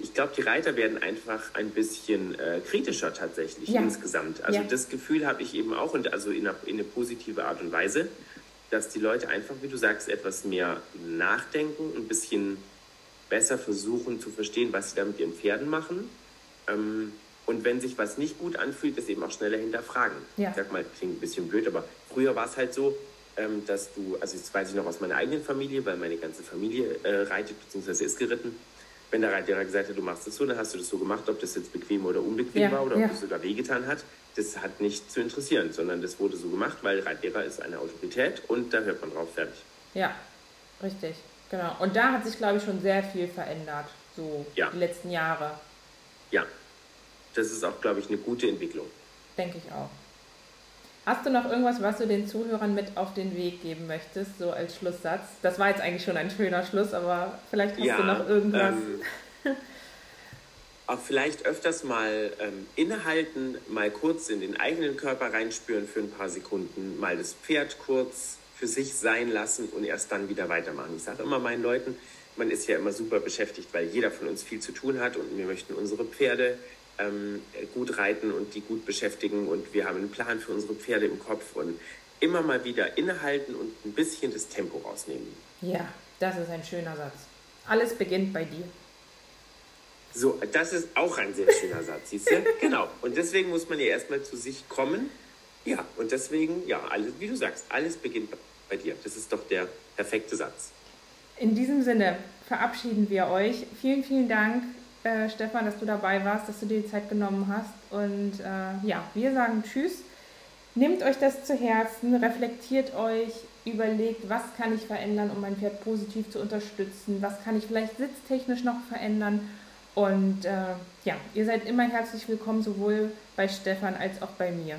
ich glaube, die Reiter werden einfach ein bisschen äh, kritischer tatsächlich ja. insgesamt. Also ja. das Gefühl habe ich eben auch und also in eine, in eine positive Art und Weise dass die Leute einfach, wie du sagst, etwas mehr nachdenken, ein bisschen besser versuchen zu verstehen, was sie da mit ihren Pferden machen. Ähm, und wenn sich was nicht gut anfühlt, das eben auch schneller hinterfragen. Ja. Ich sag mal, klingt ein bisschen blöd, aber früher war es halt so, ähm, dass du, also jetzt weiß ich noch aus meiner eigenen Familie, weil meine ganze Familie äh, reitet bzw. ist geritten. Wenn der Reiter gesagt hat, du machst das so, dann hast du das so gemacht, ob das jetzt bequem oder unbequem ja, war oder ja. ob es sogar wehgetan hat das hat nicht zu interessieren, sondern das wurde so gemacht, weil Reitlehrer ist eine Autorität und da hört man drauf, fertig. Ja, richtig, genau. Und da hat sich, glaube ich, schon sehr viel verändert, so ja. die letzten Jahre. Ja, das ist auch, glaube ich, eine gute Entwicklung. Denke ich auch. Hast du noch irgendwas, was du den Zuhörern mit auf den Weg geben möchtest, so als Schlusssatz? Das war jetzt eigentlich schon ein schöner Schluss, aber vielleicht hast ja, du noch irgendwas. Ähm, auch vielleicht öfters mal ähm, innehalten, mal kurz in den eigenen Körper reinspüren für ein paar Sekunden, mal das Pferd kurz für sich sein lassen und erst dann wieder weitermachen. Ich sage immer meinen Leuten, man ist ja immer super beschäftigt, weil jeder von uns viel zu tun hat und wir möchten unsere Pferde ähm, gut reiten und die gut beschäftigen und wir haben einen Plan für unsere Pferde im Kopf und immer mal wieder innehalten und ein bisschen das Tempo rausnehmen. Ja, das ist ein schöner Satz. Alles beginnt bei dir. So, das ist auch ein sehr schöner Satz, siehst du? Genau. Und deswegen muss man ja erstmal zu sich kommen Ja, und deswegen, ja, alles, wie du sagst, alles beginnt bei dir. Das ist doch der perfekte Satz. In diesem Sinne verabschieden wir euch. Vielen, vielen Dank, äh, Stefan, dass du dabei warst, dass du dir die Zeit genommen hast. Und äh, ja, wir sagen Tschüss. Nehmt euch das zu Herzen, reflektiert euch, überlegt, was kann ich verändern, um mein Pferd positiv zu unterstützen, was kann ich vielleicht sitztechnisch noch verändern. Und äh, ja, ihr seid immer herzlich willkommen, sowohl bei Stefan als auch bei mir.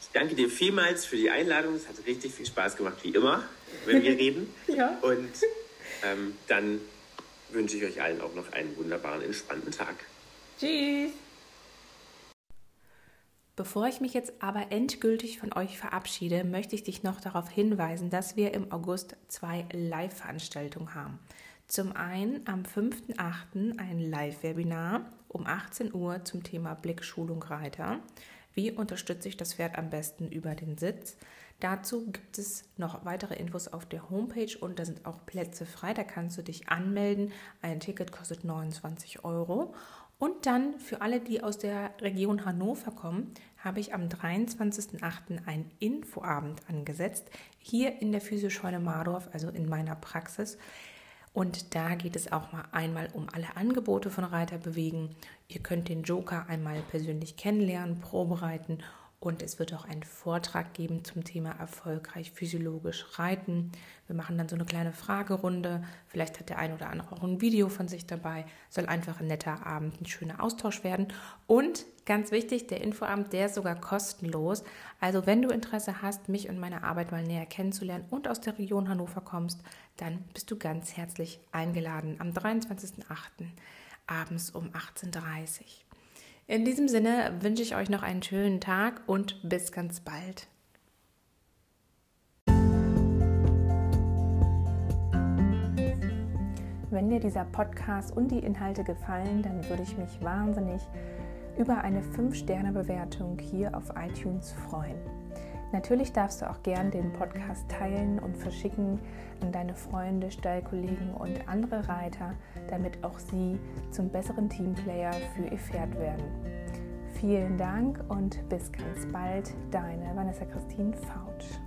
Ich danke dir vielmals für die Einladung. Es hat richtig viel Spaß gemacht, wie immer, wenn wir reden. ja. Und ähm, dann wünsche ich euch allen auch noch einen wunderbaren, entspannten Tag. Tschüss. Bevor ich mich jetzt aber endgültig von euch verabschiede, möchte ich dich noch darauf hinweisen, dass wir im August zwei Live-Veranstaltungen haben. Zum einen am 5.8. ein Live-Webinar um 18 Uhr zum Thema Blickschulung Reiter. Wie unterstütze ich das Pferd am besten über den Sitz? Dazu gibt es noch weitere Infos auf der Homepage und da sind auch Plätze frei. Da kannst du dich anmelden. Ein Ticket kostet 29 Euro. Und dann für alle, die aus der Region Hannover kommen, habe ich am 23.08. einen Infoabend angesetzt, hier in der Physioscheune Mardorf, also in meiner Praxis. Und da geht es auch mal einmal um alle Angebote von Reiter bewegen. Ihr könnt den Joker einmal persönlich kennenlernen, probereiten und es wird auch einen Vortrag geben zum Thema erfolgreich physiologisch reiten. Wir machen dann so eine kleine Fragerunde. Vielleicht hat der ein oder andere auch ein Video von sich dabei. Soll einfach ein netter Abend, ein schöner Austausch werden. Und ganz wichtig, der Infoabend, der ist sogar kostenlos. Also wenn du Interesse hast, mich und meine Arbeit mal näher kennenzulernen und aus der Region Hannover kommst, dann bist du ganz herzlich eingeladen am 23.08. abends um 18.30 Uhr. In diesem Sinne wünsche ich euch noch einen schönen Tag und bis ganz bald. Wenn dir dieser Podcast und die Inhalte gefallen, dann würde ich mich wahnsinnig über eine 5-Sterne-Bewertung hier auf iTunes freuen. Natürlich darfst du auch gern den Podcast teilen und verschicken an deine Freunde, Stallkollegen und andere Reiter, damit auch sie zum besseren Teamplayer für ihr Pferd werden. Vielen Dank und bis ganz bald, deine Vanessa Christine Fautsch.